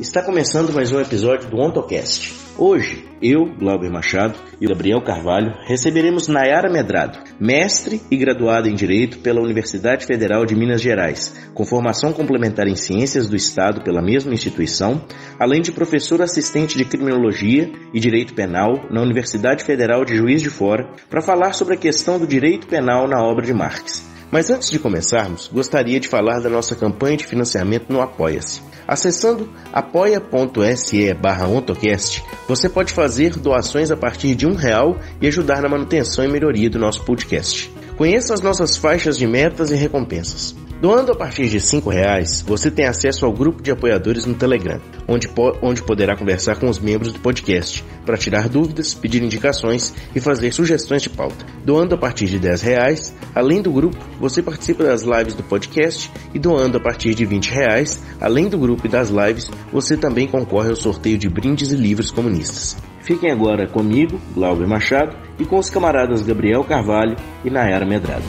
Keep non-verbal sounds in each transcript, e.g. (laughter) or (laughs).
Está começando mais um episódio do OntoCast. Hoje, eu, Glauber Machado e Gabriel Carvalho receberemos Nayara Medrado, mestre e graduada em Direito pela Universidade Federal de Minas Gerais, com formação complementar em Ciências do Estado pela mesma instituição, além de professora assistente de Criminologia e Direito Penal na Universidade Federal de Juiz de Fora, para falar sobre a questão do direito penal na obra de Marx. Mas antes de começarmos, gostaria de falar da nossa campanha de financiamento no Apoia-se. Acessando apoia.se barra ontocast, você pode fazer doações a partir de um real e ajudar na manutenção e melhoria do nosso podcast. Conheça as nossas faixas de metas e recompensas. Doando a partir de R$ reais, você tem acesso ao grupo de apoiadores no Telegram, onde, po onde poderá conversar com os membros do podcast para tirar dúvidas, pedir indicações e fazer sugestões de pauta. Doando a partir de R$ reais, além do grupo, você participa das lives do podcast e doando a partir de R$ reais, além do grupo e das lives, você também concorre ao sorteio de brindes e livros comunistas. Fiquem agora comigo, Glauber Machado, e com os camaradas Gabriel Carvalho e Nayara Medrado.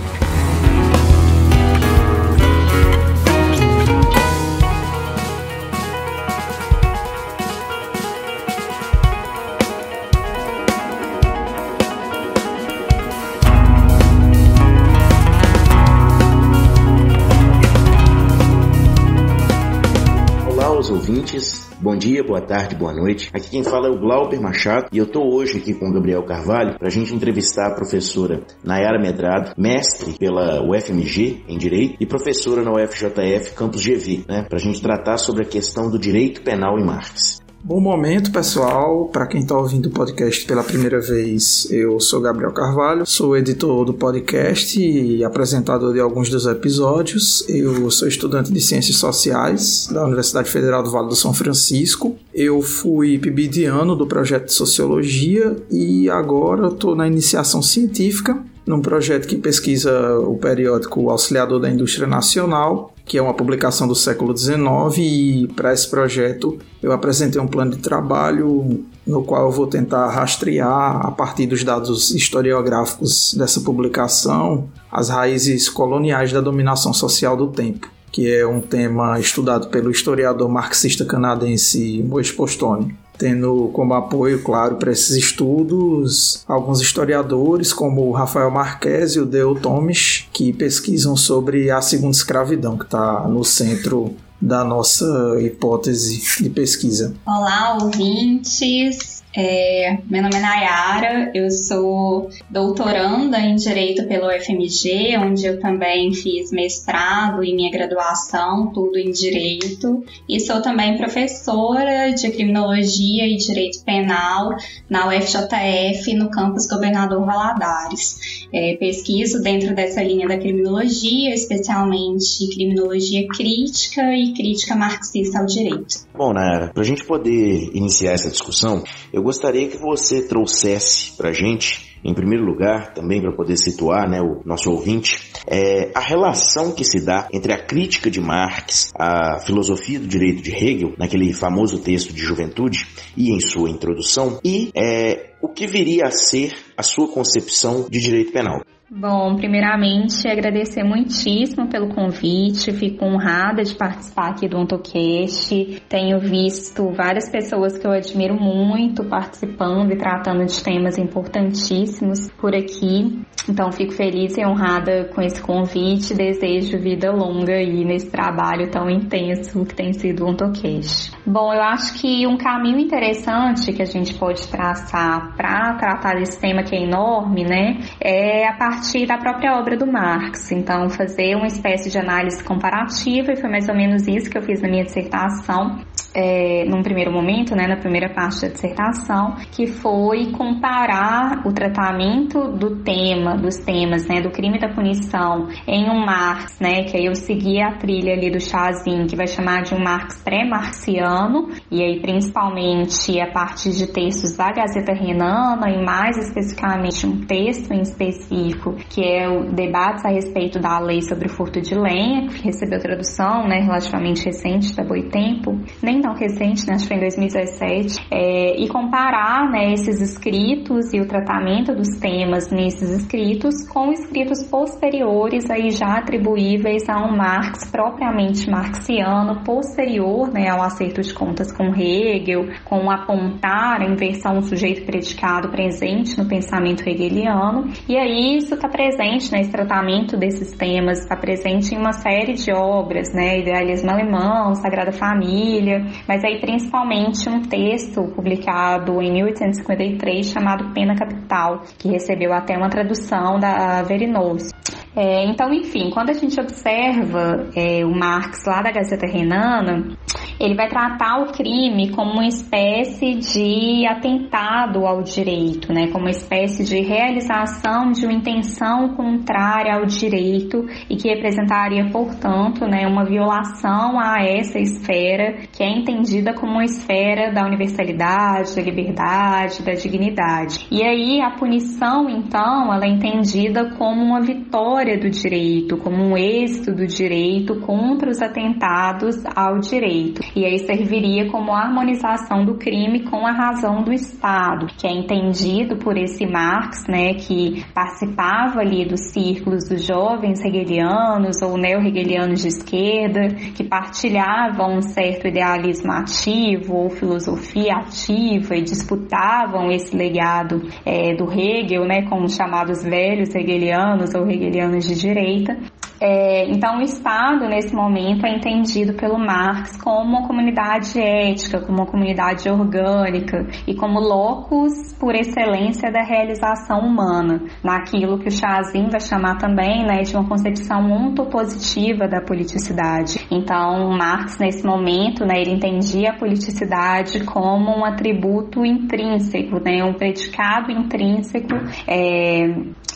Ouvintes. Bom dia, boa tarde, boa noite. Aqui quem fala é o Glauber Machado e eu estou hoje aqui com o Gabriel Carvalho para a gente entrevistar a professora Nayara Medrado, mestre pela UFMG em Direito e professora na UFJF Campus GV, né, para a gente tratar sobre a questão do direito penal em Marx. Bom momento, pessoal. Para quem está ouvindo o podcast pela primeira vez, eu sou Gabriel Carvalho, sou editor do podcast e apresentador de alguns dos episódios. Eu sou estudante de Ciências Sociais da Universidade Federal do Vale do São Francisco. Eu fui PIB ano do projeto de Sociologia e agora estou na iniciação científica num projeto que pesquisa o periódico Auxiliador da Indústria Nacional, que é uma publicação do século XIX, e para esse projeto eu apresentei um plano de trabalho no qual eu vou tentar rastrear, a partir dos dados historiográficos dessa publicação, as raízes coloniais da dominação social do tempo que é um tema estudado pelo historiador marxista canadense Moisés Postone tendo como apoio, claro, para esses estudos alguns historiadores como o Rafael Marques e o Dale Thomas, que pesquisam sobre a segunda escravidão, que está no centro da nossa hipótese de pesquisa. Olá, ouvintes! É, meu nome é Nayara, eu sou doutoranda em Direito pelo UFMG, onde eu também fiz mestrado e minha graduação, tudo em Direito, e sou também professora de Criminologia e Direito Penal na UFJF, no campus Governador Valadares. É, pesquiso dentro dessa linha da criminologia, especialmente criminologia crítica e crítica marxista ao direito. Bom, Nayara, para a gente poder iniciar essa discussão, eu eu gostaria que você trouxesse para gente, em primeiro lugar, também para poder situar né, o nosso ouvinte, é, a relação que se dá entre a crítica de Marx, a filosofia do direito de Hegel, naquele famoso texto de Juventude e em sua introdução, e é, o que viria a ser a sua concepção de direito penal. Bom, primeiramente agradecer muitíssimo pelo convite, fico honrada de participar aqui do OntoCast. Tenho visto várias pessoas que eu admiro muito participando e tratando de temas importantíssimos por aqui. Então fico feliz e honrada com esse convite. Desejo vida longa aí nesse trabalho tão intenso que tem sido o OntoCast. Bom, eu acho que um caminho interessante que a gente pode traçar para tratar desse tema que é enorme, né, é a partir partir da própria obra do Marx. Então, fazer uma espécie de análise comparativa, e foi mais ou menos isso que eu fiz na minha dissertação, é, num primeiro momento, né, na primeira parte da dissertação, que foi comparar o tratamento do tema, dos temas, né, do crime da punição em um Marx, né, que aí eu segui a trilha ali do Chazin, que vai chamar de um Marx pré-marxiano, e aí principalmente a partir de textos da Gazeta Renana e mais especificamente um texto em específico, que é o debate a respeito da lei sobre o furto de lenha, que recebeu tradução, né, relativamente recente, da Boitempo, nem nem tão recente, né, acho que foi em 2017, é, e comparar né, esses escritos e o tratamento dos temas nesses escritos com escritos posteriores aí já atribuíveis a um Marx propriamente marxiano, posterior né, ao acerto de contas com Hegel, com apontar a inversão sujeito-predicado presente no pensamento hegeliano, e aí isso está presente, né, esse tratamento desses temas está presente em uma série de obras, né, Idealismo Alemão, Sagrada Família, mas aí principalmente um texto publicado em 1853 chamado Pena Capital, que recebeu até uma tradução da Verinose. É, então, enfim, quando a gente observa é, o Marx lá da Gazeta Renana, ele vai tratar o crime como uma espécie de atentado ao direito, né? como uma espécie de realização de uma intenção contrária ao direito e que representaria, portanto, né, uma violação a essa esfera que é entendida como uma esfera da universalidade, da liberdade, da dignidade. E aí a punição, então, ela é entendida como uma vitória do direito, como um êxito do direito contra os atentados ao direito e aí serviria como harmonização do crime com a razão do Estado, que é entendido por esse Marx, né, que participava ali dos círculos dos jovens hegelianos ou neo-hegelianos de esquerda, que partilhavam um certo idealismo ativo ou filosofia ativa e disputavam esse legado é, do Hegel, né, com os chamados velhos hegelianos ou hegelianos de direita, é, então, o Estado, nesse momento, é entendido pelo Marx como uma comunidade ética, como uma comunidade orgânica e como locus por excelência da realização humana, naquilo que o Chazin vai chamar também né, de uma concepção ontopositiva da politicidade. Então, Marx, nesse momento, né, ele entendia a politicidade como um atributo intrínseco, né, um predicado intrínseco é,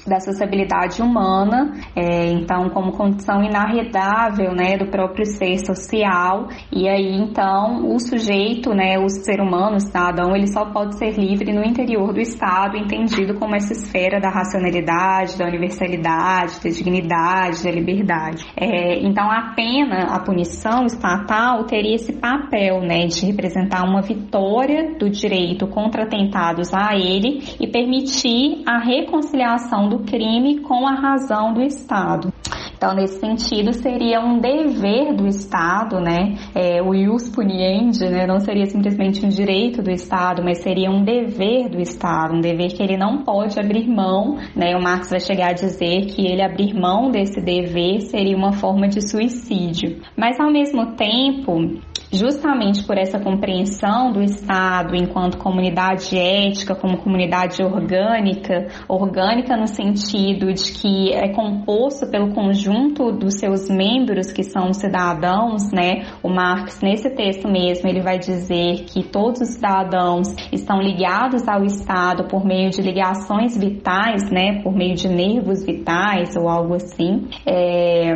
da sociabilidade humana, é, então como condição inarredável, né, do próprio ser social, e aí então o sujeito, né, o ser humano, o cidadão, ele só pode ser livre no interior do Estado, entendido como essa esfera da racionalidade, da universalidade, da dignidade, da liberdade. É, então a pena, a punição estatal teria esse papel, né, de representar uma vitória do direito contra atentados a ele e permitir a reconciliação do do crime com a razão do Estado. Então, nesse sentido, seria um dever do Estado, né? É, o ius puniendi, né? Não seria simplesmente um direito do Estado, mas seria um dever do Estado, um dever que ele não pode abrir mão, né? O Marx vai chegar a dizer que ele abrir mão desse dever seria uma forma de suicídio. Mas, ao mesmo tempo, justamente por essa compreensão do Estado enquanto comunidade ética, como comunidade orgânica, orgânica no sentido de que é composto pelo conjunto dos seus membros que são cidadãos, né? O Marx nesse texto mesmo ele vai dizer que todos os cidadãos estão ligados ao Estado por meio de ligações vitais, né? Por meio de nervos vitais ou algo assim. É,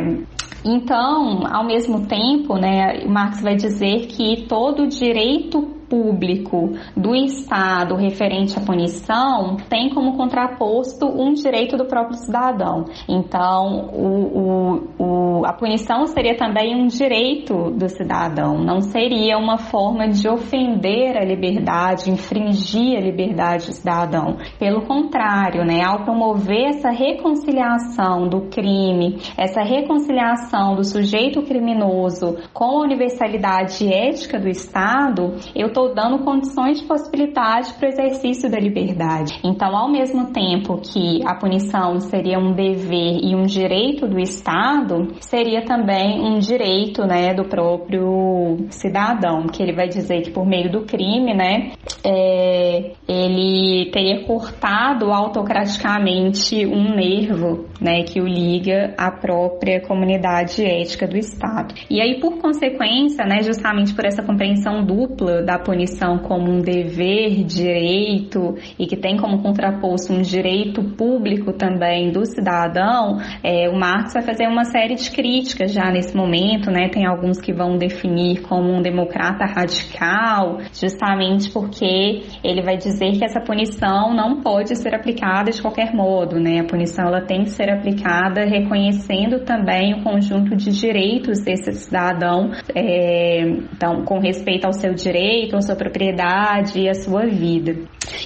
então, ao mesmo tempo, né, Marx vai dizer que todo direito público do Estado referente à punição tem como contraposto um direito do próprio cidadão. Então, o, o, o, a punição seria também um direito do cidadão, não seria uma forma de ofender a liberdade, infringir a liberdade do cidadão. Pelo contrário, né, ao promover essa reconciliação do crime, essa reconciliação do sujeito criminoso com a universalidade ética do Estado, eu estou estou dando condições de possibilidade para o exercício da liberdade. Então, ao mesmo tempo que a punição seria um dever e um direito do Estado, seria também um direito, né, do próprio cidadão, que ele vai dizer que por meio do crime, né, é, ele teria cortado autocraticamente um nervo, né, que o liga à própria comunidade ética do Estado. E aí, por consequência, né, justamente por essa compreensão dupla da punição como um dever, direito e que tem como contraposto um direito público também do cidadão, é, o Marx vai fazer uma série de críticas já nesse momento, né? Tem alguns que vão definir como um democrata radical, justamente porque ele vai dizer que essa punição não pode ser aplicada de qualquer modo, né? A punição ela tem que ser aplicada reconhecendo também o conjunto de direitos desse cidadão, é, então com respeito ao seu direito, à sua propriedade e à sua vida.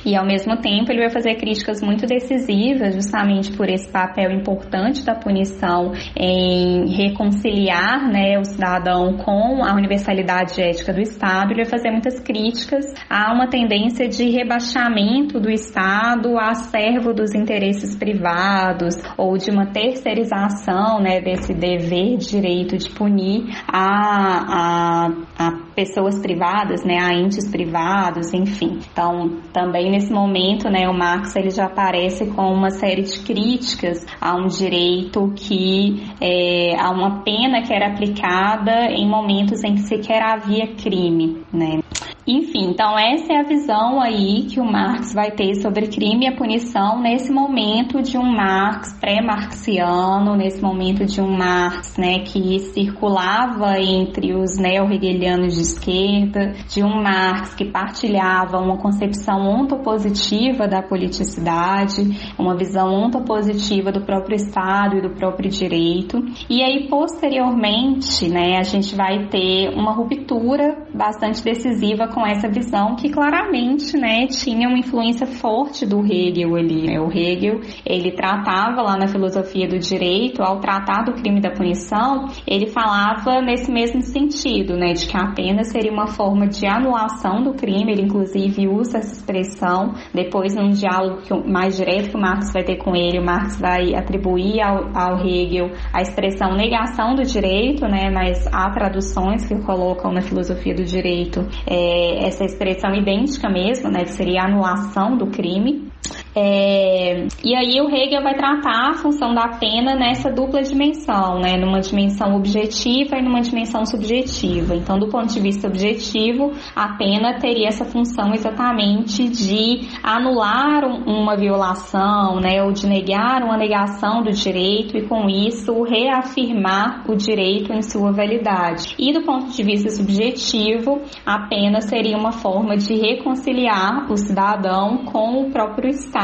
E ao mesmo tempo ele vai fazer críticas muito decisivas, justamente por esse papel importante da punição em reconciliar né, o cidadão com a universalidade ética do Estado. Ele vai fazer muitas críticas a uma tendência de rebaixamento do Estado a servo dos interesses privados ou de uma terceirização né, desse dever, direito de punir a, a, a pessoas privadas, né, a entes privados, enfim. Então, também nesse momento, né, o Marx ele já aparece com uma série de críticas a um direito que é, a uma pena que era aplicada em momentos em que sequer havia crime, né? Enfim, então essa é a visão aí que o Marx vai ter sobre crime e a punição nesse momento de um Marx pré-marxiano, nesse momento de um Marx, né, que circulava entre os neo-hegelianos de esquerda, de um Marx que partilhava uma concepção ontopositiva da politicidade, uma visão ontopositiva do próprio Estado e do próprio direito. E aí posteriormente, né, a gente vai ter uma ruptura bastante decisiva com essa visão que claramente, né, tinha uma influência forte do Hegel ali. Né? O Hegel, ele tratava lá na filosofia do direito, ao tratar do crime da punição, ele falava nesse mesmo sentido, né, de que a pena seria uma forma de anulação do crime, ele inclusive usa essa expressão, depois num diálogo mais direto que o Marx vai ter com ele, o Marx vai atribuir ao, ao Hegel a expressão negação do direito, né, mas há traduções que colocam na filosofia do direito é, essa expressão idêntica mesmo, né, que seria a anulação do crime. É, e aí o Hegel vai tratar a função da pena nessa dupla dimensão, né, numa dimensão objetiva e numa dimensão subjetiva. Então, do ponto de vista objetivo, a pena teria essa função exatamente de anular uma violação, né, ou de negar uma negação do direito e com isso reafirmar o direito em sua validade. E do ponto de vista subjetivo, a pena seria uma forma de reconciliar o cidadão com o próprio Estado,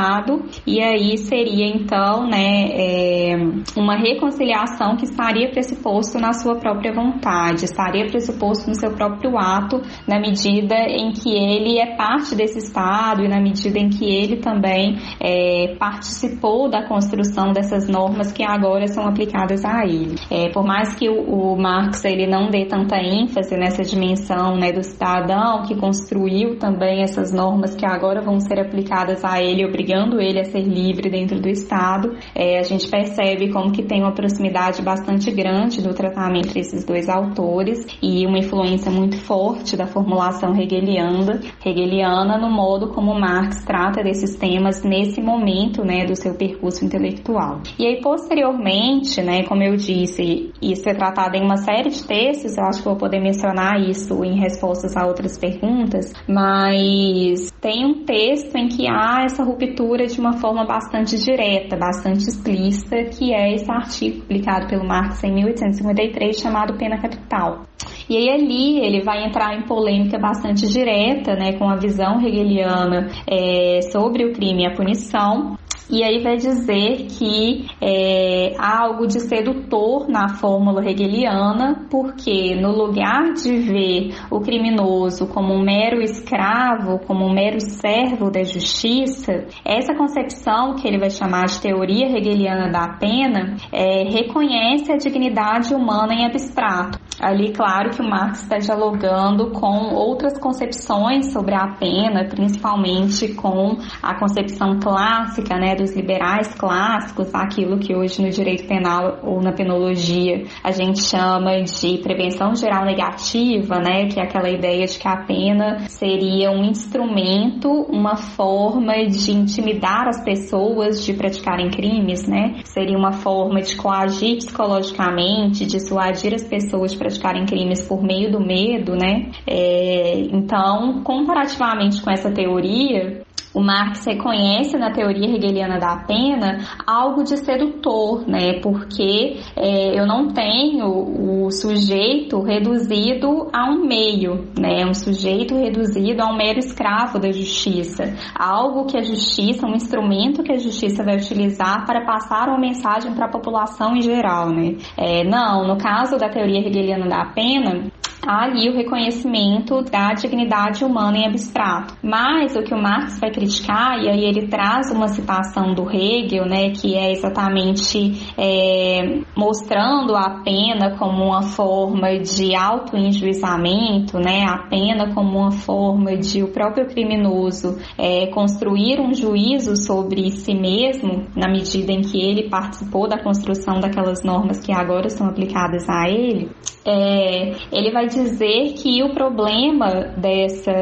e aí seria então né, é, uma reconciliação que estaria pressuposto na sua própria vontade, estaria pressuposto no seu próprio ato, na medida em que ele é parte desse Estado e na medida em que ele também é, participou da construção dessas normas que agora são aplicadas a ele. É, por mais que o, o Marx ele não dê tanta ênfase nessa dimensão né, do cidadão que construiu também essas normas que agora vão ser aplicadas a ele, obrigando ele a ser livre dentro do Estado, é, a gente percebe como que tem uma proximidade bastante grande do tratamento entre esses dois autores e uma influência muito forte da formulação hegeliana, hegeliana no modo como Marx trata desses temas nesse momento, né, do seu percurso intelectual. E aí posteriormente, né, como eu disse, isso é tratado em uma série de textos, eu acho que vou poder mencionar isso em respostas a outras perguntas, mas tem um texto em que há essa ruptura de uma forma bastante direta, bastante explícita, que é esse artigo publicado pelo Marx em 1853 chamado Pena Capital. E aí ali ele vai entrar em polêmica bastante direta, né, com a visão hegeliana é, sobre o crime e a punição, e aí vai dizer que é, há algo de sedutor na fórmula hegeliana, porque no lugar de ver o criminoso como um mero escravo, como um mero servo da justiça, essa concepção que ele vai chamar de teoria hegeliana da pena é, reconhece a dignidade humana em abstrato. Ali, claro que o Marx está dialogando com outras concepções sobre a pena, principalmente com a concepção clássica né, dos liberais clássicos, aquilo que hoje no direito penal ou na penologia a gente chama de prevenção geral negativa, né, que é aquela ideia de que a pena seria um instrumento, uma forma de intimidar as pessoas de praticarem crimes, né? Seria uma forma de coagir psicologicamente, dissuadir as pessoas de praticarem crimes por meio do medo, né? É, então, comparativamente com essa teoria, o Marx reconhece na teoria hegeliana da pena algo de sedutor, né? Porque é, eu não tenho o sujeito reduzido a um meio, né? Um sujeito reduzido a um mero escravo da justiça. Algo que a justiça, um instrumento que a justiça vai utilizar para passar uma mensagem para a população em geral, né? É, não, no caso da teoria hegeliana da pena, há ali o reconhecimento da dignidade humana em abstrato. Mas o que o Marx vai criticar, e aí ele traz uma citação do Hegel, né, que é exatamente é, mostrando a pena como uma forma de auto-enjuizamento, né, a pena como uma forma de o próprio criminoso é, construir um juízo sobre si mesmo, na medida em que ele participou da construção daquelas normas que agora são aplicadas a ele, é, ele vai dizer que o problema dessa,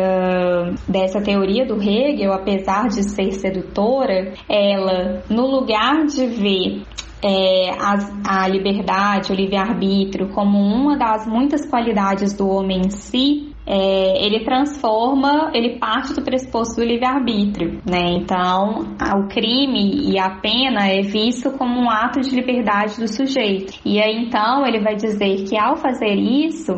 dessa teoria do Hegel, apesar de ser sedutora, ela, no lugar de ver é, a, a liberdade, o livre-arbítrio como uma das muitas qualidades do homem em si, é, ele transforma, ele parte do pressuposto do livre-arbítrio, né? Então, o crime e a pena é visto como um ato de liberdade do sujeito. E aí, então, ele vai dizer que ao fazer isso,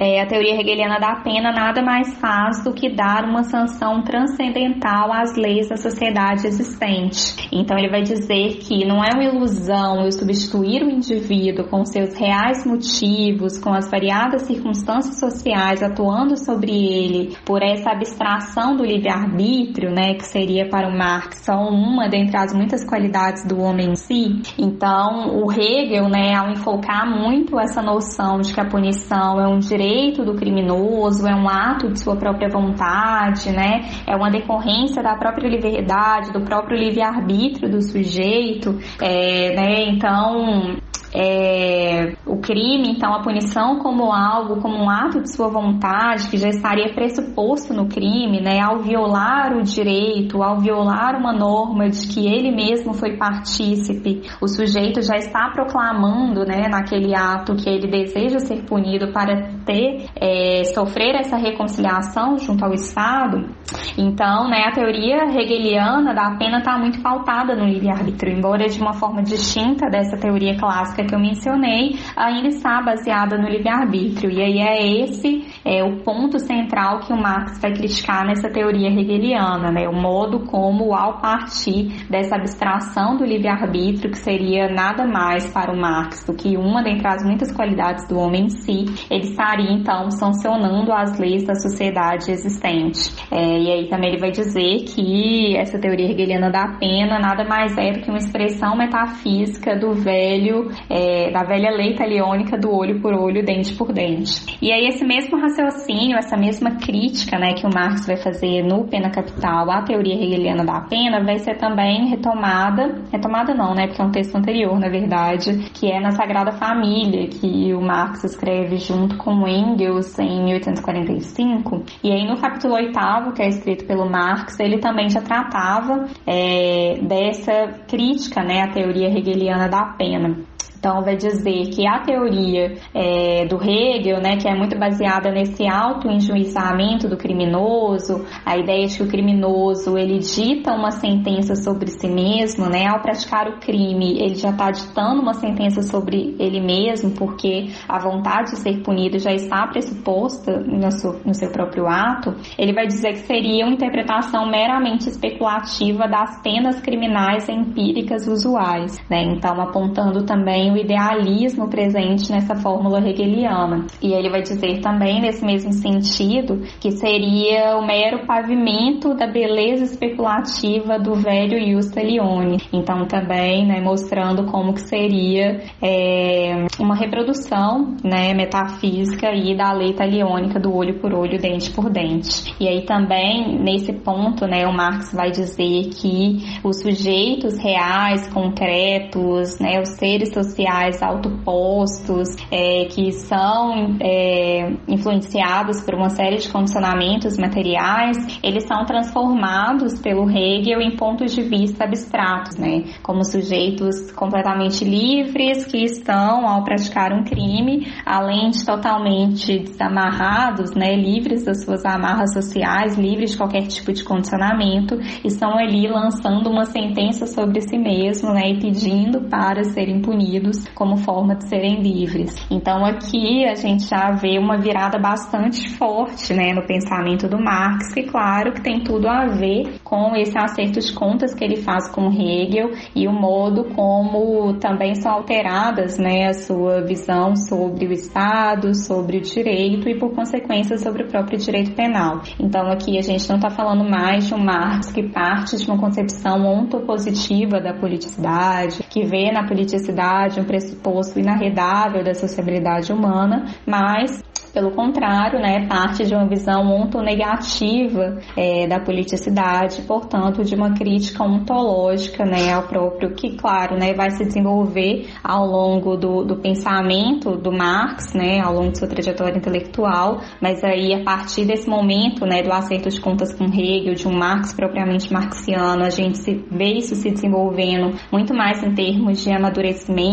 é, a teoria hegeliana da pena nada mais faz do que dar uma sanção transcendental às leis da sociedade existente. Então ele vai dizer que não é uma ilusão eu substituir o indivíduo com seus reais motivos, com as variadas circunstâncias sociais atuando sobre ele, por essa abstração do livre-arbítrio, né, que seria para o Marx só uma dentre as muitas qualidades do homem em si. Então o Hegel, né, ao enfocar muito essa noção de que a punição é um direito do criminoso, é um ato de sua própria vontade, né? É uma decorrência da própria liberdade, do próprio livre-arbítrio do sujeito, é, né? Então, é, o crime, então a punição como algo, como um ato de sua vontade, que já estaria pressuposto no crime, né, ao violar o direito, ao violar uma norma de que ele mesmo foi partícipe, o sujeito já está proclamando, né, naquele ato que ele deseja ser punido para ter, é, sofrer essa reconciliação junto ao Estado. Então, né, a teoria hegeliana da pena está muito pautada no livre-arbítrio, embora de uma forma distinta dessa teoria clássica que eu mencionei, ainda está baseada no livre-arbítrio. E aí é esse é, o ponto central que o Marx vai criticar nessa teoria hegeliana, né? O modo como, ao partir dessa abstração do livre-arbítrio, que seria nada mais para o Marx do que uma dentre as muitas qualidades do homem em si, ele estaria então sancionando as leis da sociedade existente. É, e aí também ele vai dizer que essa teoria hegeliana da pena nada mais é do que uma expressão metafísica do velho é, da velha lei italiônica do olho por olho, dente por dente. E aí esse mesmo raciocínio, essa mesma crítica né, que o Marx vai fazer no Pena Capital à teoria hegeliana da pena vai ser também retomada, retomada não, né, porque é um texto anterior, na verdade, que é na Sagrada Família, que o Marx escreve junto com Engels em 1845. E aí no capítulo oitavo, que é escrito pelo Marx, ele também já tratava é, dessa crítica né, à teoria hegeliana da pena. Então, vai dizer que a teoria é, do Hegel, né, que é muito baseada nesse auto-enjuizamento do criminoso, a ideia de que o criminoso ele dita uma sentença sobre si mesmo, né, ao praticar o crime, ele já está ditando uma sentença sobre ele mesmo, porque a vontade de ser punido já está pressuposta no seu, no seu próprio ato, ele vai dizer que seria uma interpretação meramente especulativa das penas criminais empíricas usuais, né, então apontando também o idealismo presente nessa fórmula hegeliana. E ele vai dizer também, nesse mesmo sentido, que seria o mero pavimento da beleza especulativa do velho Justa Leone. Então, também né, mostrando como que seria é, uma reprodução né, metafísica aí da lei italiônica do olho por olho, dente por dente. E aí também, nesse ponto, né, o Marx vai dizer que os sujeitos reais, concretos, né, os seres sociais autopostos, é, que são é, influenciados por uma série de condicionamentos materiais, eles são transformados pelo Hegel em pontos de vista abstratos, né, como sujeitos completamente livres que estão, ao praticar um crime, além de totalmente desamarrados, né, livres das suas amarras sociais, livres de qualquer tipo de condicionamento, estão ali lançando uma sentença sobre si mesmo, né, e pedindo para serem punidos como forma de serem livres. Então aqui a gente já vê uma virada bastante forte, né, no pensamento do Marx, que claro que tem tudo a ver com esse acerto de contas que ele faz com Hegel e o modo como também são alteradas, né, a sua visão sobre o Estado, sobre o direito e por consequência sobre o próprio direito penal. Então aqui a gente não está falando mais de um Marx que parte de uma concepção ontopositiva da politicidade, que vê na politicidade um pressuposto inarredável da sociabilidade humana, mas pelo contrário, né, parte de uma visão ontonegativa é, da politicidade, portanto, de uma crítica ontológica né, ao próprio, que, claro, né, vai se desenvolver ao longo do, do pensamento do Marx, né, ao longo de sua trajetória intelectual, mas aí, a partir desse momento né, do acerto de contas com Hegel, de um Marx propriamente marxiano, a gente se, vê isso se desenvolvendo muito mais em termos de amadurecimento,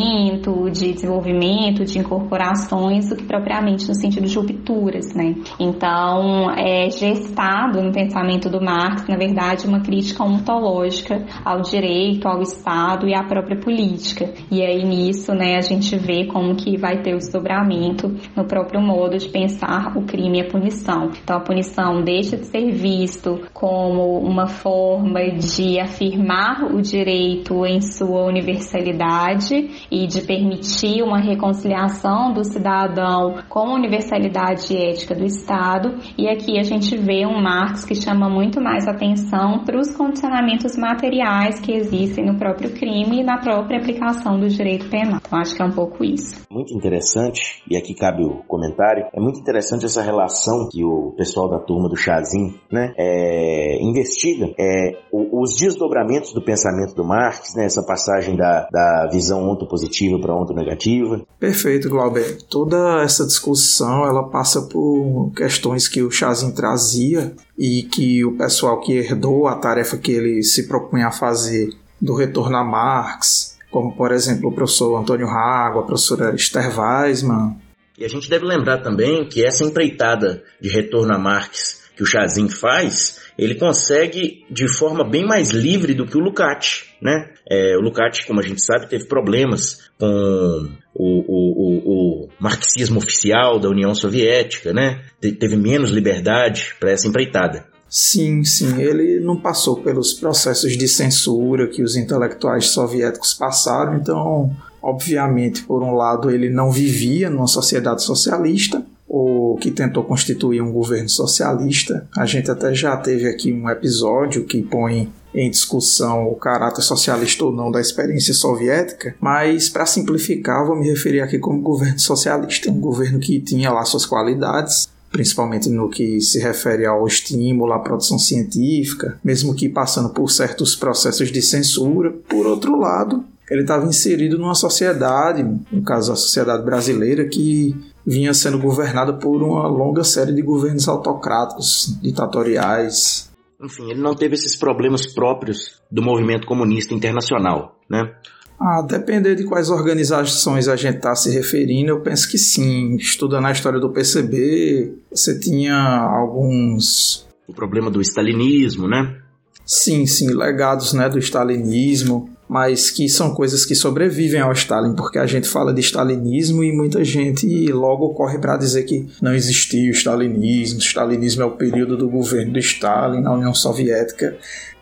de desenvolvimento, de incorporações, do que propriamente no sentido de rupturas, né? Então, é gestado no pensamento do Marx, na verdade, uma crítica ontológica ao direito, ao Estado e à própria política. E aí nisso, né, a gente vê como que vai ter o desdobramento no próprio modo de pensar o crime e a punição. Então, a punição deixa de ser visto como uma forma de afirmar o direito em sua universalidade e de permitir uma reconciliação do cidadão com a universalidade ética do Estado, e aqui a gente vê um Marx que chama muito mais atenção para os condicionamentos materiais que existem no próprio crime e na própria aplicação do direito penal. Então acho que é um pouco isso. Muito interessante, e aqui cabe o comentário, é muito interessante essa relação que o pessoal da turma do Chazinho né, é, investiga é, os desdobramentos do pensamento do Marx, né, essa passagem da, da visão ontopositiva para ontonegativa. Perfeito, Glauber. Toda essa discussão ela passa por questões que o Chazin trazia e que o pessoal que herdou a tarefa que ele se propunha a fazer do retorno a Marx, como por exemplo o professor Antônio Rago, a professora Esther Weisman. E a gente deve lembrar também que essa empreitada de retorno a Marx que o Chazin faz, ele consegue de forma bem mais livre do que o Lukács, né? É, o Lukács, como a gente sabe, teve problemas com o, o, o, o marxismo oficial da União Soviética, né? Te, teve menos liberdade para essa empreitada. Sim, sim, ele não passou pelos processos de censura que os intelectuais soviéticos passaram, então, obviamente, por um lado, ele não vivia numa sociedade socialista, ou que tentou constituir um governo socialista. A gente até já teve aqui um episódio que põe em discussão o caráter socialista ou não da experiência soviética, mas para simplificar, vou me referir aqui como governo socialista, um governo que tinha lá suas qualidades, principalmente no que se refere ao estímulo à produção científica, mesmo que passando por certos processos de censura. Por outro lado, ele estava inserido numa sociedade, no caso a sociedade brasileira, que vinha sendo governada por uma longa série de governos autocráticos, ditatoriais, enfim, ele não teve esses problemas próprios do movimento comunista internacional, né? Ah, depender de quais organizações a gente está se referindo, eu penso que sim. Estudando a história do PCB, você tinha alguns. O problema do stalinismo, né? Sim, sim, legados né, do stalinismo mas que são coisas que sobrevivem ao Stalin, porque a gente fala de stalinismo e muita gente logo corre para dizer que não existia o stalinismo, o stalinismo é o período do governo de Stalin na União Soviética.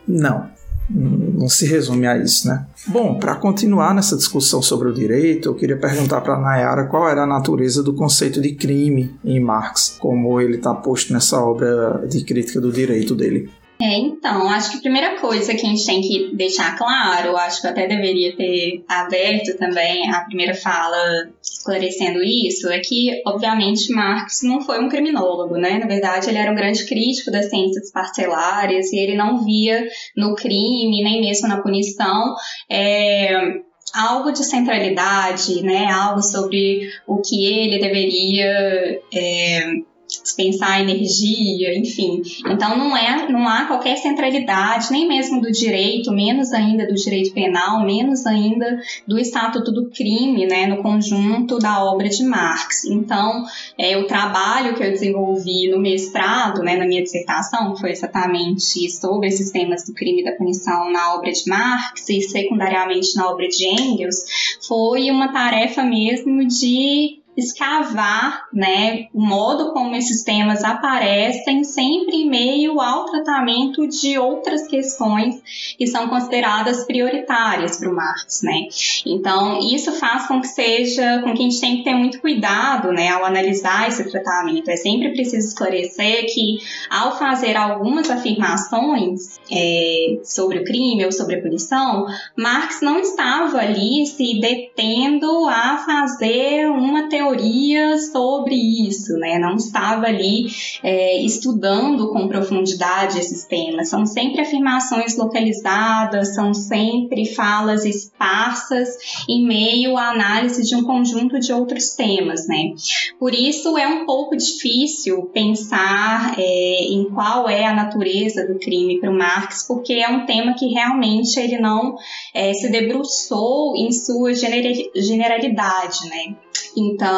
Não. não se resume a isso, né? Bom, para continuar nessa discussão sobre o direito, eu queria perguntar para Nayara qual era a natureza do conceito de crime em Marx, como ele está posto nessa obra de crítica do direito dele. É, então, acho que a primeira coisa que a gente tem que deixar claro, acho que eu até deveria ter aberto também a primeira fala esclarecendo isso, é que, obviamente, Marx não foi um criminólogo, né? Na verdade, ele era um grande crítico das ciências parcelares e ele não via no crime, nem mesmo na punição, é, algo de centralidade, né? Algo sobre o que ele deveria. É, dispensar energia, enfim. Então não é, não há qualquer centralidade, nem mesmo do direito, menos ainda do direito penal, menos ainda do estatuto do crime, né, no conjunto da obra de Marx. Então, é, o trabalho que eu desenvolvi no mestrado, né, na minha dissertação, foi exatamente sobre esses temas do crime e da punição na obra de Marx e secundariamente na obra de Engels, foi uma tarefa mesmo de escavar né, o modo como esses temas aparecem sempre em meio ao tratamento de outras questões que são consideradas prioritárias para o Marx. Né? Então, isso faz com que seja, com que a gente tem que ter muito cuidado né, ao analisar esse tratamento. É sempre preciso esclarecer que, ao fazer algumas afirmações é, sobre o crime ou sobre a punição, Marx não estava ali se detendo a fazer uma teoria teoria sobre isso, né? Não estava ali é, estudando com profundidade esses temas. São sempre afirmações localizadas, são sempre falas esparsas em meio à análise de um conjunto de outros temas, né? Por isso é um pouco difícil pensar é, em qual é a natureza do crime para o Marx, porque é um tema que realmente ele não é, se debruçou em sua generalidade, né? Então,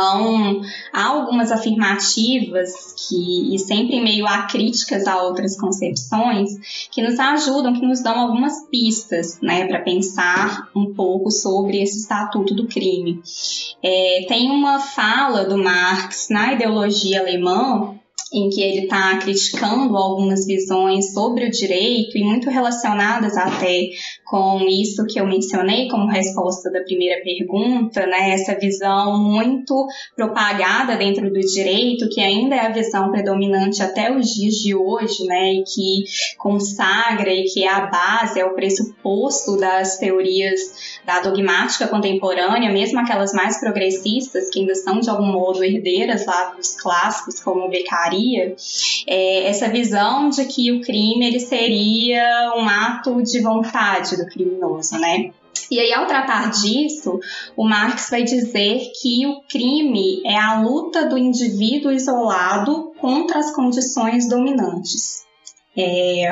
há algumas afirmativas que, e sempre em meio a críticas a outras concepções, que nos ajudam, que nos dão algumas pistas, né, para pensar um pouco sobre esse estatuto do crime. É, tem uma fala do Marx na ideologia alemã em que ele está criticando algumas visões sobre o direito e muito relacionadas até com isso que eu mencionei como resposta da primeira pergunta, né? Essa visão muito propagada dentro do direito, que ainda é a visão predominante até os dias de hoje, né? E que consagra e que é a base, é o pressuposto das teorias da dogmática contemporânea, mesmo aquelas mais progressistas, que ainda são de algum modo herdeiras lá dos clássicos, como Beccaria, é essa visão de que o crime ele seria um ato de vontade do criminoso, né? E aí, ao tratar disso, o Marx vai dizer que o crime é a luta do indivíduo isolado contra as condições dominantes. É,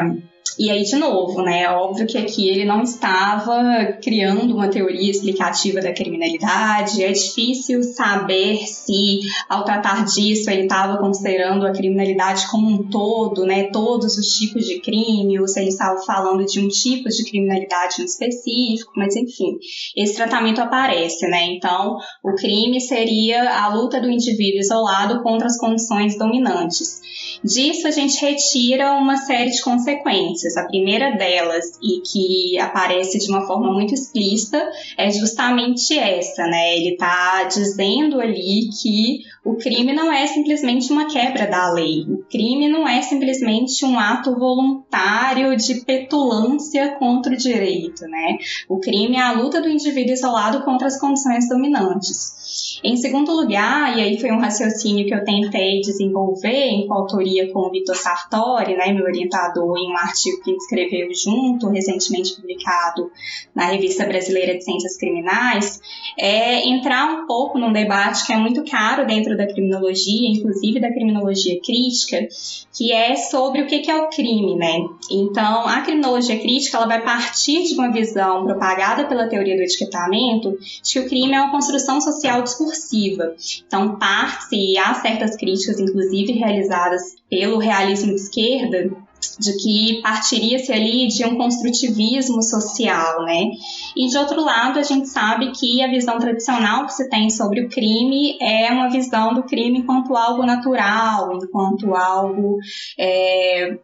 e aí, de novo, né? É óbvio que aqui ele não estava criando uma teoria explicativa da criminalidade. É difícil saber se, ao tratar disso, ele estava considerando a criminalidade como um todo, né? Todos os tipos de crime, ou se ele estava falando de um tipo de criminalidade em específico, mas enfim, esse tratamento aparece, né? Então, o crime seria a luta do indivíduo isolado contra as condições dominantes. Disso a gente retira uma série de consequências. A primeira delas, e que aparece de uma forma muito explícita, é justamente essa, né? Ele está dizendo ali que o crime não é simplesmente uma quebra da lei. O crime não é simplesmente um ato voluntário de petulância contra o direito, né? O crime é a luta do indivíduo isolado contra as condições dominantes. Em segundo lugar, e aí foi um raciocínio que eu tentei desenvolver em coautoria com o Vitor Sartori, né, meu orientador, em um artigo que escreveu junto, recentemente publicado na Revista Brasileira de Ciências Criminais, é entrar um pouco num debate que é muito caro dentro da criminologia, inclusive da criminologia crítica, que é sobre o que é o crime, né? Então, a criminologia crítica ela vai partir de uma visão propagada pela teoria do etiquetamento de que o crime é uma construção social discursiva. Então, parte, e há certas críticas, inclusive realizadas pelo realismo de esquerda, de que partiria-se ali de um construtivismo social, né? E de outro lado, a gente sabe que a visão tradicional que se tem sobre o crime é uma visão do crime enquanto algo natural, enquanto algo é,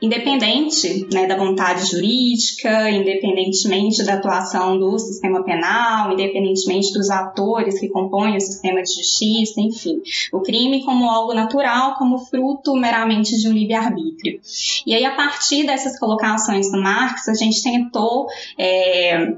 independente né, da vontade jurídica, independentemente da atuação do sistema penal, independentemente dos atores que compõem o sistema de justiça, enfim, o crime como algo natural, como fruto meramente de um livre-arbítrio. E aí, a partir dessas colocações do Marx, a gente tentou é,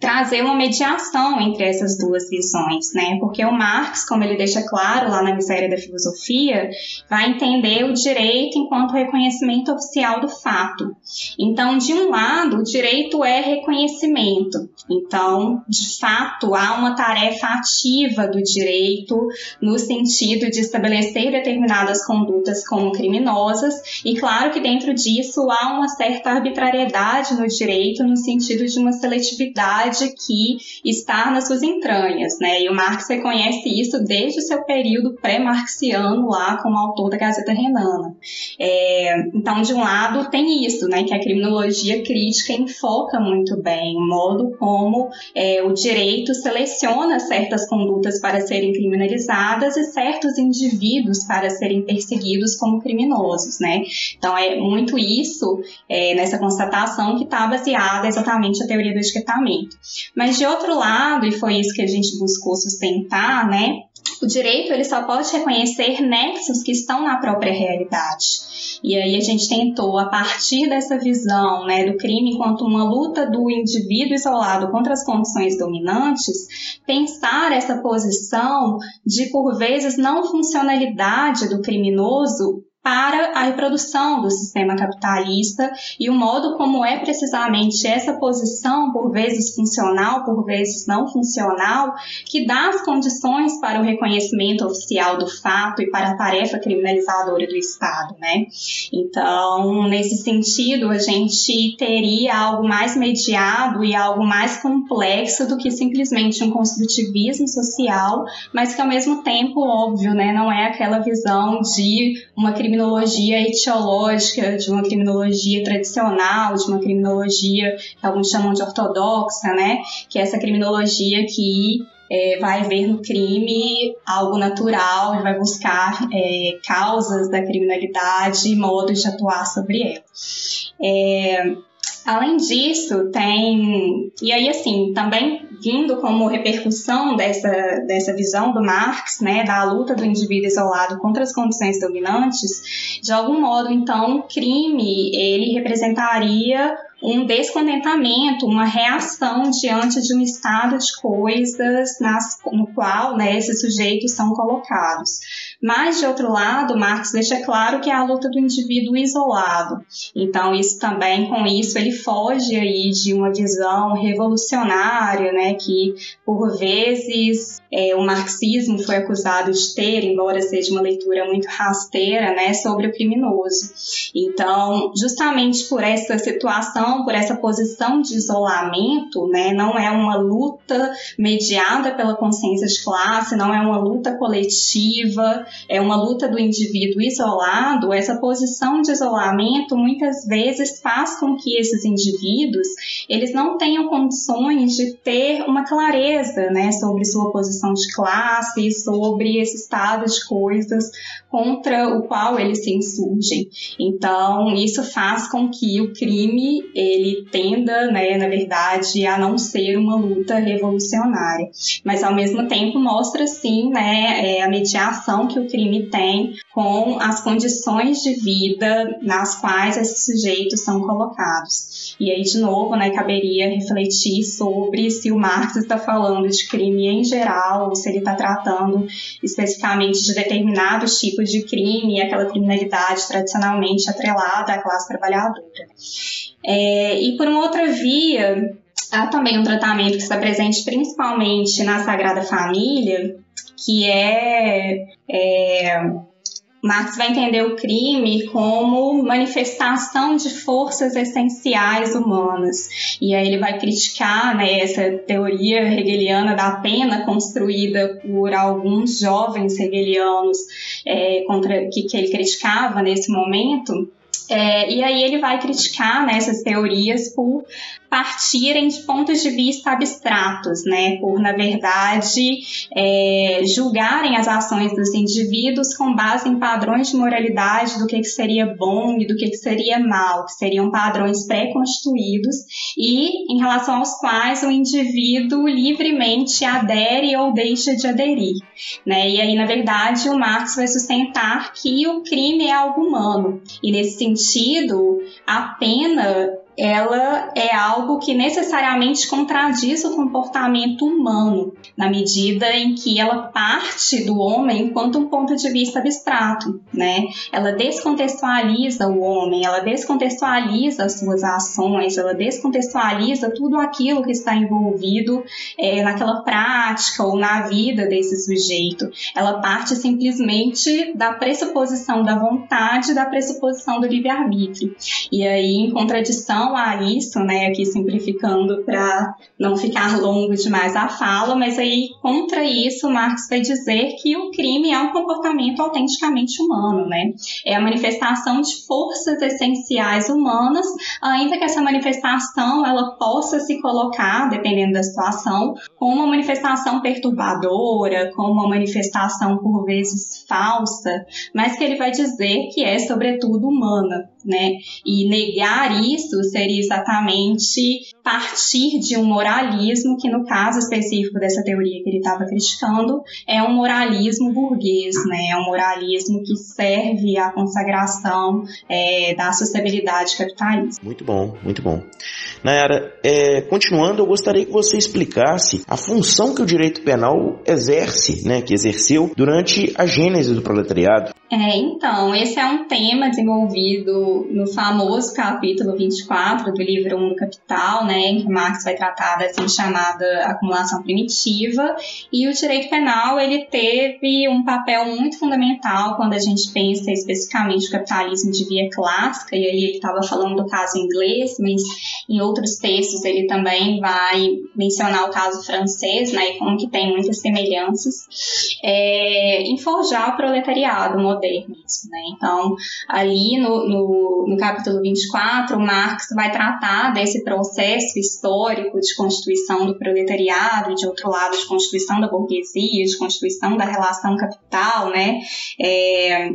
trazer uma mediação entre essas duas visões, né? Porque o Marx, como ele deixa claro lá na miséria da filosofia, vai entender o direito enquanto reconhecimento oficial do fato. Então, de um lado, o direito é reconhecimento. Então, de fato, há uma tarefa ativa do direito no sentido de estabelecer determinadas condutas como criminosas, e claro que dentro disso há uma certa arbitrariedade no direito no sentido de uma seletividade que está nas suas entranhas, né? E o Marx reconhece isso desde o seu período pré-marxiano lá como autor da Gazeta Renana. É, então, de um lado, tem isso, né? Que a criminologia crítica enfoca muito bem o modo como é, o direito seleciona certas condutas para serem criminalizadas e certos indivíduos para serem perseguidos como criminosos, né? Então, é muito isso é, nessa constatação que está baseada exatamente a teoria do etiquetamento. Mas de outro lado, e foi isso que a gente buscou sustentar, né? O direito ele só pode reconhecer nexos que estão na própria realidade. E aí a gente tentou, a partir dessa visão né, do crime enquanto uma luta do indivíduo isolado contra as condições dominantes, pensar essa posição de, por vezes, não funcionalidade do criminoso para a reprodução do sistema capitalista e o modo como é precisamente essa posição, por vezes funcional, por vezes não funcional, que dá as condições para o reconhecimento oficial do fato e para a tarefa criminalizadora do Estado, né? Então, nesse sentido, a gente teria algo mais mediado e algo mais complexo do que simplesmente um construtivismo social, mas que ao mesmo tempo, óbvio, né, não é aquela visão de uma criminologia etiológica, de uma criminologia tradicional, de uma criminologia que alguns chamam de ortodoxa, né? Que é essa criminologia que é, vai ver no crime algo natural e vai buscar é, causas da criminalidade e modos de atuar sobre ela. É, Além disso, tem. E aí, assim, também vindo como repercussão dessa, dessa visão do Marx, né, da luta do indivíduo isolado contra as condições dominantes, de algum modo, então, o crime ele representaria um descontentamento, uma reação diante de um estado de coisas nas, no qual né, esses sujeitos são colocados. Mas, de outro lado, Marx deixa claro que é a luta do indivíduo isolado. Então, isso também, com isso, ele foge aí de uma visão revolucionária, né, que por vezes é, o marxismo foi acusado de ter, embora seja uma leitura muito rasteira, né, sobre o criminoso. Então, justamente por essa situação, por essa posição de isolamento, né, não é uma luta mediada pela consciência de classe, não é uma luta coletiva, é uma luta do indivíduo isolado, essa posição de isolamento muitas vezes faz com que esses indivíduos eles não tenham condições de ter uma clareza né, sobre sua posição de classe, sobre esse estado de coisas contra o qual eles se insurgem. Então, isso faz com que o crime ele tenda, né, na verdade, a não ser uma luta revolucionária, mas ao mesmo tempo mostra sim, né, é, a mediação que o crime tem com as condições de vida nas quais esses sujeitos são colocados. E aí, de novo, né, caberia refletir sobre se o Marx está falando de crime em geral ou se ele está tratando especificamente de determinados tipos de crime, aquela criminalidade tradicionalmente atrelada à classe trabalhadora. É, e por uma outra via, há também um tratamento que está presente principalmente na Sagrada Família, que é, é Marx vai entender o crime como manifestação de forças essenciais humanas. E aí ele vai criticar né, essa teoria hegeliana da pena construída por alguns jovens hegelianos é, contra, que, que ele criticava nesse momento É, e aí ele vai criticar né, essas teorias por partirem de pontos de vista abstratos, né, por na verdade é, julgarem as ações dos indivíduos com base em padrões de moralidade do que, que seria bom e do que, que seria mal, que seriam padrões pré-constituídos e em relação aos quais o indivíduo livremente adere ou deixa de aderir, né? E aí na verdade o Marx vai sustentar que o crime é algo humano e nesse sentido a pena ela é algo que necessariamente contradiz o comportamento humano, na medida em que ela parte do homem enquanto um ponto de vista abstrato, né? Ela descontextualiza o homem, ela descontextualiza as suas ações, ela descontextualiza tudo aquilo que está envolvido é, naquela prática ou na vida desse sujeito. Ela parte simplesmente da pressuposição da vontade, da pressuposição do livre-arbítrio. E aí, em contradição a isso, né, aqui simplificando para não ficar longo demais a fala, mas aí contra isso Marx vai dizer que o crime é um comportamento autenticamente humano, né? É a manifestação de forças essenciais humanas, ainda que essa manifestação ela possa se colocar, dependendo da situação, como uma manifestação perturbadora, como uma manifestação por vezes falsa, mas que ele vai dizer que é sobretudo humana, né? E negar isso seria exatamente partir de um moralismo que, no caso específico dessa teoria que ele estava criticando, é um moralismo burguês, né? É um moralismo que serve à consagração é, da sociabilidade capitalista. Muito bom, muito bom. Nayara, é, continuando, eu gostaria que você explicasse a função que o direito penal exerce, né, que exerceu durante a gênese do proletariado. É, então, esse é um tema desenvolvido no famoso capítulo 24 do livro 1 do Capital, né, em que Marx vai tratar da assim chamada acumulação primitiva, e o direito penal ele teve um papel muito fundamental quando a gente pensa especificamente o capitalismo de via clássica, e aí ele estava falando do caso inglês, mas em outros textos ele também vai mencionar o caso francês, né, e como que tem muitas semelhanças, é, em forjar o proletariado modernismo. Né? Então, ali no, no, no capítulo 24, Marx vai tratar desse processo histórico de constituição do proletariado, de outro lado, de constituição da burguesia, de constituição da relação capital, né? É,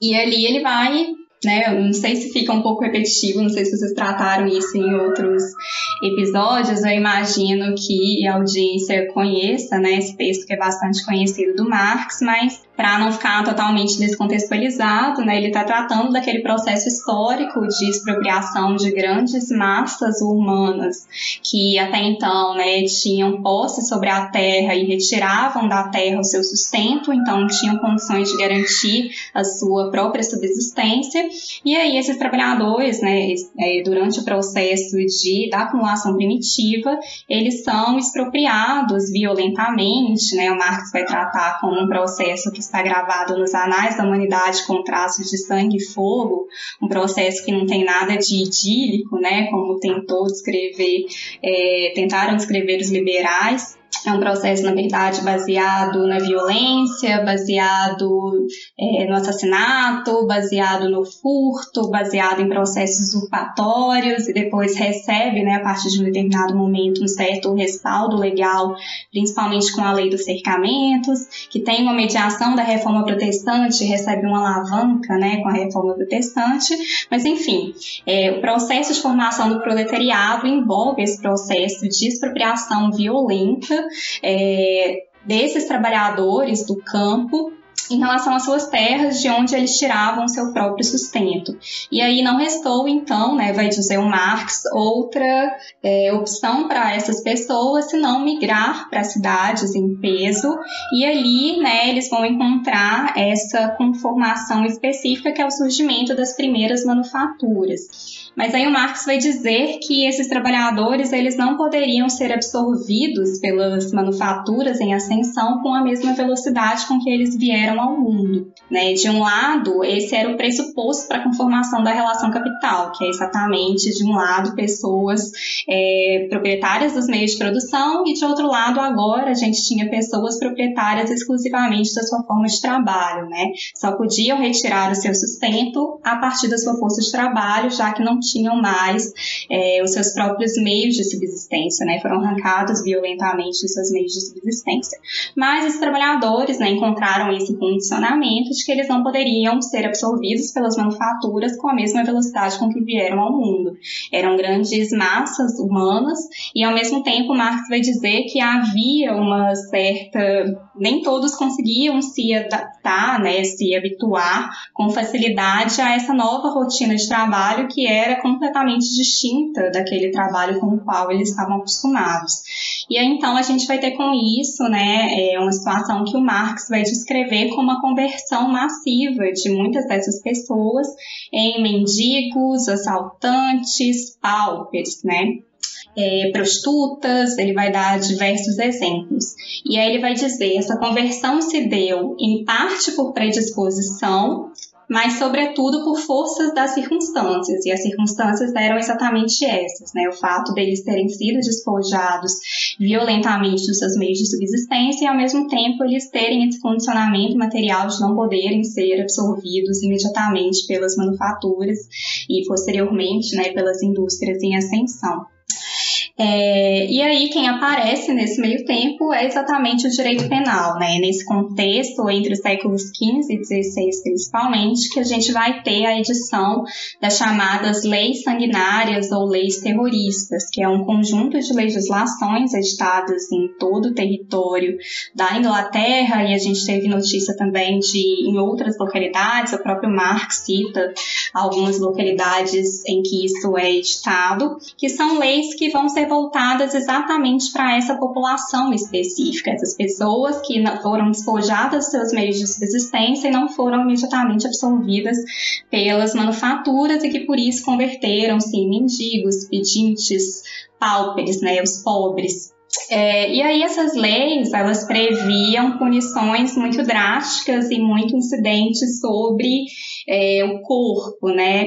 e ali ele vai né? Não sei se fica um pouco repetitivo, não sei se vocês trataram isso em outros episódios. Eu imagino que a audiência conheça, né, esse texto que é bastante conhecido do Marx, mas para não ficar totalmente descontextualizado, né, ele está tratando daquele processo histórico de expropriação de grandes massas humanas que até então né, tinham posse sobre a terra e retiravam da terra o seu sustento, então tinham condições de garantir a sua própria subsistência. E aí esses trabalhadores, né, é, durante o processo de, da acumulação primitiva, eles são expropriados violentamente, né, o Marx vai tratar como um processo que está gravado nos anais da humanidade com traços de sangue e fogo, um processo que não tem nada de idílico, né, como tentou descrever, é, tentaram descrever os liberais. É um processo, na verdade, baseado na violência, baseado é, no assassinato, baseado no furto, baseado em processos usurpatórios e depois recebe, né, a partir de um determinado momento, um certo respaldo legal, principalmente com a lei dos cercamentos, que tem uma mediação da reforma protestante, recebe uma alavanca né, com a reforma protestante, mas enfim, é, o processo de formação do proletariado envolve esse processo de expropriação violenta é, desses trabalhadores do campo em relação às suas terras, de onde eles tiravam seu próprio sustento. E aí não restou, então, né, vai dizer o Marx, outra é, opção para essas pessoas senão migrar para cidades em peso, e ali né, eles vão encontrar essa conformação específica que é o surgimento das primeiras manufaturas. Mas aí o Marx vai dizer que esses trabalhadores eles não poderiam ser absorvidos pelas manufaturas em ascensão com a mesma velocidade com que eles vieram ao mundo. Né? De um lado, esse era o pressuposto para a conformação da relação capital, que é exatamente, de um lado, pessoas é, proprietárias dos meios de produção, e de outro lado, agora, a gente tinha pessoas proprietárias exclusivamente da sua forma de trabalho. Né? Só podiam retirar o seu sustento a partir da sua força de trabalho, já que não tinham mais é, os seus próprios meios de subsistência, né? foram arrancados violentamente dos seus meios de subsistência. Mas os trabalhadores né, encontraram esse condicionamento de que eles não poderiam ser absorvidos pelas manufaturas com a mesma velocidade com que vieram ao mundo. Eram grandes massas humanas e, ao mesmo tempo, Marx vai dizer que havia uma certa. Nem todos conseguiam se adaptar, né, se habituar com facilidade a essa nova rotina de trabalho que era completamente distinta daquele trabalho com o qual eles estavam acostumados. E aí, então, a gente vai ter com isso, né, é uma situação que o Marx vai descrever como a conversão massiva de muitas dessas pessoas em mendigos, assaltantes, paupers, né? É, prostitutas, ele vai dar diversos exemplos. E aí ele vai dizer: essa conversão se deu em parte por predisposição, mas sobretudo por forças das circunstâncias, e as circunstâncias eram exatamente essas, né? O fato deles terem sido despojados violentamente dos seus meios de subsistência e ao mesmo tempo eles terem esse condicionamento material de não poderem ser absorvidos imediatamente pelas manufaturas e posteriormente, né, pelas indústrias em ascensão. É, e aí, quem aparece nesse meio tempo é exatamente o direito penal, né? Nesse contexto, entre os séculos XV e XVI principalmente, que a gente vai ter a edição das chamadas leis sanguinárias ou leis terroristas, que é um conjunto de legislações editadas em todo o território da Inglaterra, e a gente teve notícia também de em outras localidades, o próprio Marx cita algumas localidades em que isso é editado, que são leis que vão ser voltadas exatamente para essa população específica, essas pessoas que foram despojadas dos seus meios de subsistência e não foram imediatamente absorvidas pelas manufaturas e que por isso converteram-se em mendigos, pedintes, paupers, né, os pobres. É, e aí essas leis, elas previam punições muito drásticas e muito incidentes sobre é, o corpo, né?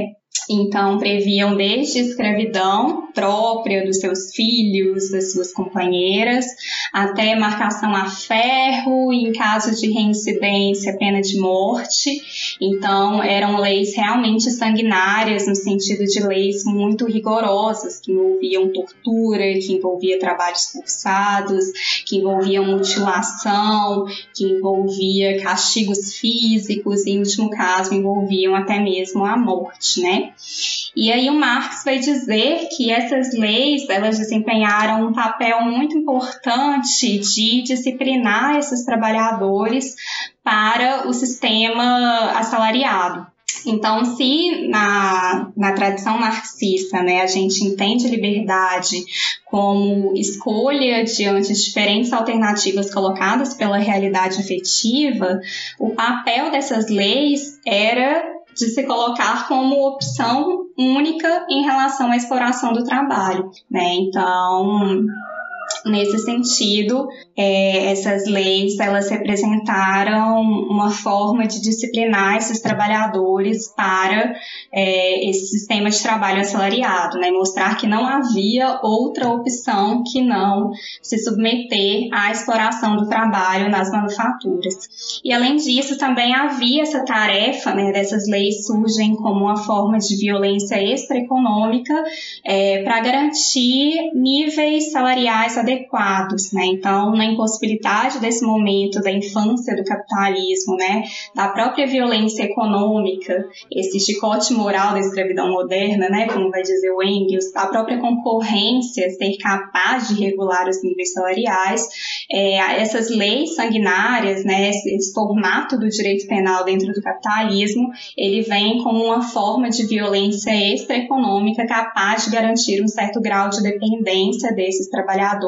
Então, previam desde escravidão própria dos seus filhos, das suas companheiras, até marcação a ferro e, em caso de reincidência, pena de morte. Então, eram leis realmente sanguinárias, no sentido de leis muito rigorosas, que envolviam tortura, que envolvia trabalhos forçados, que envolviam mutilação, que envolvia castigos físicos e, em último caso, envolviam até mesmo a morte, né? E aí o Marx vai dizer que essas leis, elas desempenharam um papel muito importante de disciplinar esses trabalhadores para o sistema assalariado. Então, se na, na tradição marxista né, a gente entende liberdade como escolha diante de diferentes alternativas colocadas pela realidade efetiva, o papel dessas leis era de se colocar como opção única em relação à exploração do trabalho, né? Então, Nesse sentido, é, essas leis elas representaram uma forma de disciplinar esses trabalhadores para é, esse sistema de trabalho assalariado, né? mostrar que não havia outra opção que não se submeter à exploração do trabalho nas manufaturas. E além disso, também havia essa tarefa, né, dessas leis surgem como uma forma de violência extraeconômica é, para garantir níveis salariais adequados, né? Então, na impossibilidade desse momento da infância do capitalismo, né, da própria violência econômica, esse chicote moral da escravidão moderna, né, como vai dizer o Engels, a própria concorrência ser capaz de regular os níveis salariais, é, essas leis sanguinárias, né, esse formato do direito penal dentro do capitalismo, ele vem como uma forma de violência extraeconômica capaz de garantir um certo grau de dependência desses trabalhadores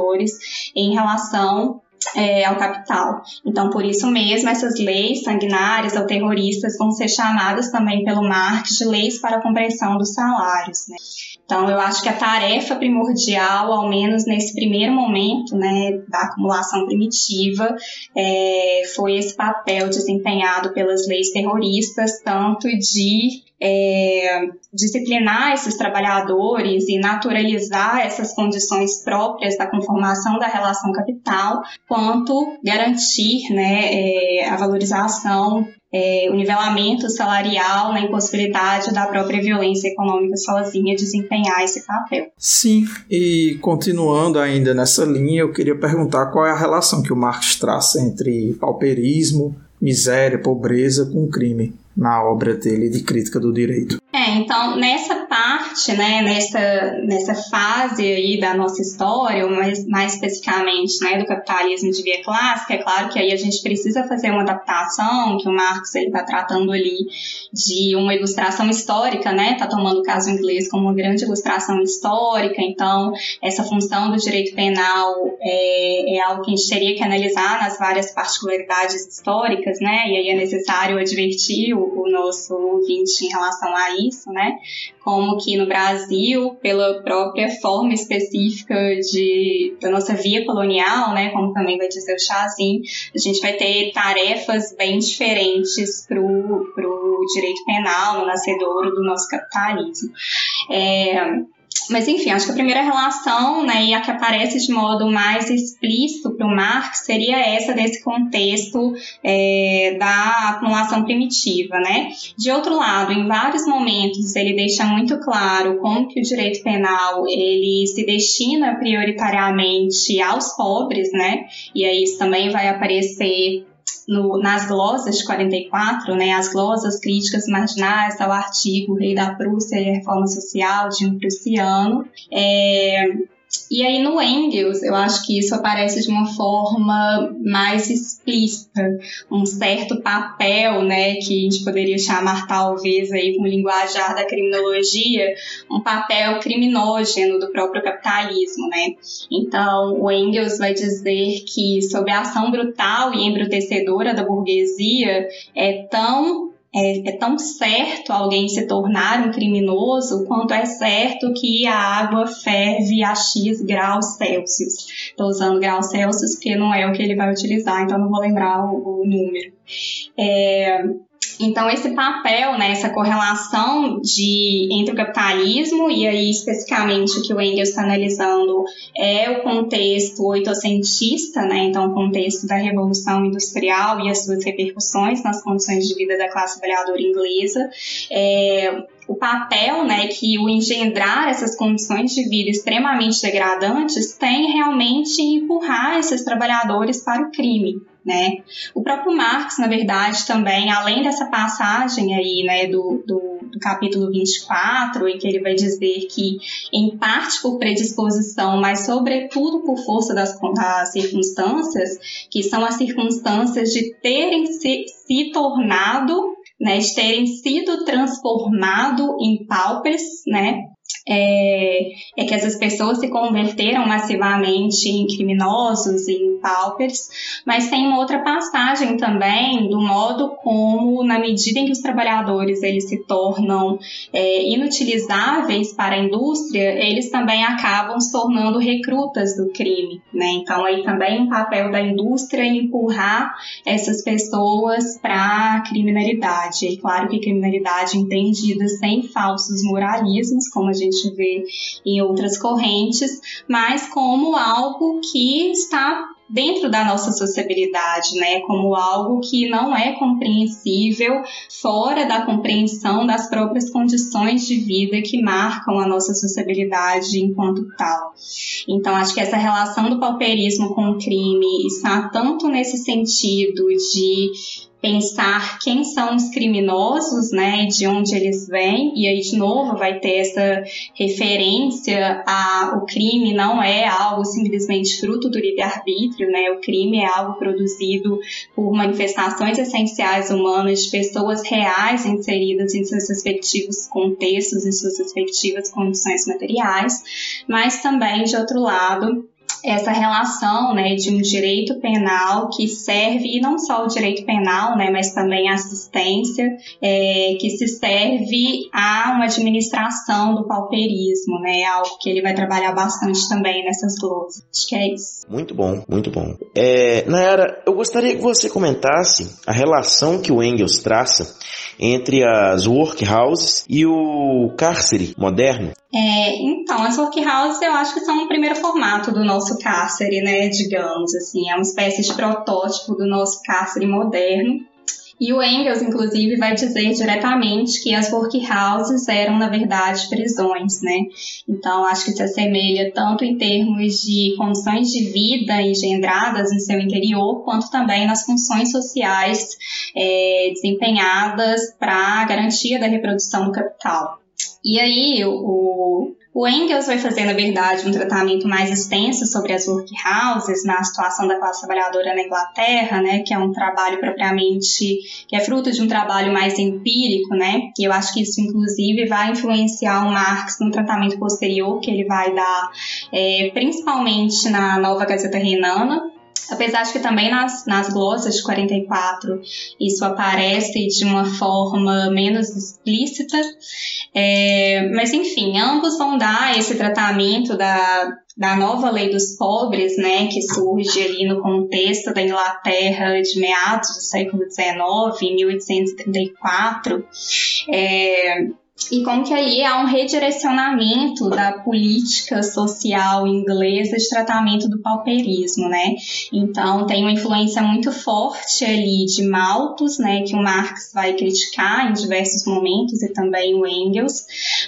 em relação é, ao capital. Então, por isso mesmo, essas leis sanguinárias ou terroristas vão ser chamadas também pelo Marx de leis para a compreensão dos salários. Né? Então, eu acho que a tarefa primordial, ao menos nesse primeiro momento né, da acumulação primitiva, é, foi esse papel desempenhado pelas leis terroristas, tanto de é, disciplinar esses trabalhadores e naturalizar essas condições próprias da conformação da relação capital, quanto garantir né, é, a valorização é, o nivelamento salarial na impossibilidade da própria violência econômica sozinha desempenhar esse papel. Sim, e continuando ainda nessa linha, eu queria perguntar qual é a relação que o Marx traça entre pauperismo, miséria, pobreza com crime na obra dele de crítica do direito. É, então nessa parte, né, nessa, nessa fase aí da nossa história, ou mais, mais especificamente, né, do capitalismo de via clássica, é claro que aí a gente precisa fazer uma adaptação, que o Marx ele está tratando ali de uma ilustração histórica, né, está tomando o caso inglês como uma grande ilustração histórica, então essa função do direito penal é, é algo que a gente teria que analisar nas várias particularidades históricas, né, e aí é necessário advertir o, o nosso ouvinte em relação a isso, né, como que no Brasil, pela própria forma específica de, da nossa via colonial, né, como também vai dizer o Chazin, a gente vai ter tarefas bem diferentes para o direito penal no nascedouro do nosso capitalismo. É, mas enfim, acho que a primeira relação, né, e a que aparece de modo mais explícito para o Marx seria essa desse contexto é, da acumulação primitiva, né? De outro lado, em vários momentos ele deixa muito claro como que o direito penal ele se destina prioritariamente aos pobres, né? E aí isso também vai aparecer no, nas glosas de 44, né, as glosas críticas marginais ao artigo Rei da Prússia e a Reforma Social de um prussiano. É, e aí no Engels, eu acho que isso aparece de uma forma mais explícita, um certo papel, né, que a gente poderia chamar talvez aí com linguajar da criminologia, um papel criminógeno do próprio capitalismo, né? Então, o Engels vai dizer que sob a ação brutal e embrutecedora da burguesia é tão é, é, tão certo alguém se tornar um criminoso quanto é certo que a água ferve a X graus Celsius. Estou usando graus Celsius porque não é o que ele vai utilizar, então não vou lembrar o, o número. É, então, esse papel, né, essa correlação de, entre o capitalismo e aí especificamente o que o Engels está analisando é o contexto oitocentista, né, então o contexto da Revolução Industrial e as suas repercussões nas condições de vida da classe trabalhadora inglesa, é, o papel né, que o engendrar essas condições de vida extremamente degradantes tem realmente empurrar esses trabalhadores para o crime. Né? O próprio Marx, na verdade, também, além dessa passagem aí, né, do, do, do, capítulo 24, em que ele vai dizer que, em parte por predisposição, mas sobretudo por força das, das circunstâncias, que são as circunstâncias de terem se, se tornado né, de terem sido transformado em paupers, né, é, é, que essas pessoas se converteram massivamente em criminosos, em paupers, mas tem uma outra passagem também do modo como, na medida em que os trabalhadores eles se tornam é, inutilizáveis para a indústria, eles também acabam se tornando recrutas do crime, né? Então aí também um papel da indústria em empurrar essas pessoas para a criminalidade. E claro que criminalidade entendida sem falsos moralismos, como a gente vê em outras correntes, mas como algo que está dentro da nossa sociabilidade, né, como algo que não é compreensível fora da compreensão das próprias condições de vida que marcam a nossa sociabilidade enquanto tal. Então, acho que essa relação do pauperismo com o crime está tanto nesse sentido de pensar quem são os criminosos, né, de onde eles vêm, e aí de novo vai ter essa referência a o crime não é algo simplesmente fruto do livre-arbítrio, né, o crime é algo produzido por manifestações essenciais humanas de pessoas reais inseridas em seus respectivos contextos, em suas respectivas condições materiais, mas também, de outro lado, essa relação né, de um direito penal que serve, e não só o direito penal, né, mas também a assistência, é, que se serve a uma administração do pauperismo, né, algo que ele vai trabalhar bastante também nessas glosas. Acho que é isso. Muito bom, muito bom. É, Nayara, eu gostaria que você comentasse a relação que o Engels traça entre as workhouses e o cárcere moderno. É, então, as workhouses eu acho que são o primeiro formato do nosso cárcere, né, digamos assim, é uma espécie de protótipo do nosso cárcere moderno. E o Engels, inclusive, vai dizer diretamente que as workhouses eram, na verdade, prisões, né? Então, acho que se assemelha tanto em termos de condições de vida engendradas em seu interior, quanto também nas funções sociais é, desempenhadas para a garantia da reprodução do capital. E aí, o, o Engels vai fazer, na verdade, um tratamento mais extenso sobre as workhouses na situação da classe trabalhadora na Inglaterra, né, que é um trabalho propriamente, que é fruto de um trabalho mais empírico, né, e eu acho que isso, inclusive, vai influenciar o Marx no tratamento posterior que ele vai dar, é, principalmente na Nova Gazeta Renana, Apesar de que também nas, nas glossas de 44 isso aparece de uma forma menos explícita, é, mas enfim, ambos vão dar esse tratamento da, da nova lei dos pobres, né, que surge ali no contexto da Inglaterra de meados do século XIX, em 1834. É, e como que aí há um redirecionamento da política social inglesa de tratamento do pauperismo, né? Então tem uma influência muito forte ali de Malthus, né, que o Marx vai criticar em diversos momentos e também o Engels,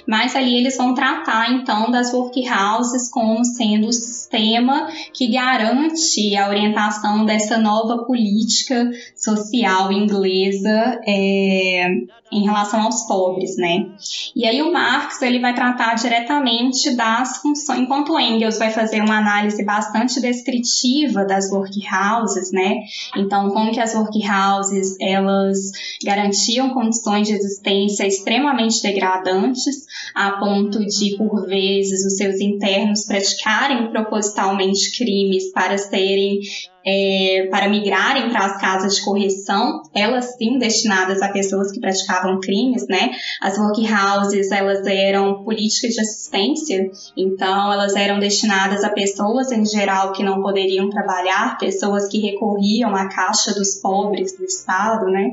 mas ali eles vão tratar então das workhouses como sendo o sistema que garante a orientação dessa nova política social inglesa é, em relação aos pobres, né? E aí o Marx ele vai tratar diretamente das funções, enquanto Engels vai fazer uma análise bastante descritiva das workhouses, né? Então, como que as workhouses elas garantiam condições de existência extremamente degradantes, a ponto de, por vezes, os seus internos praticarem propositalmente crimes para serem é, para migrarem para as casas de correção, elas sim destinadas a pessoas que praticavam crimes, né? As workhouses, elas eram políticas de assistência, então elas eram destinadas a pessoas em geral que não poderiam trabalhar, pessoas que recorriam à caixa dos pobres do Estado, né?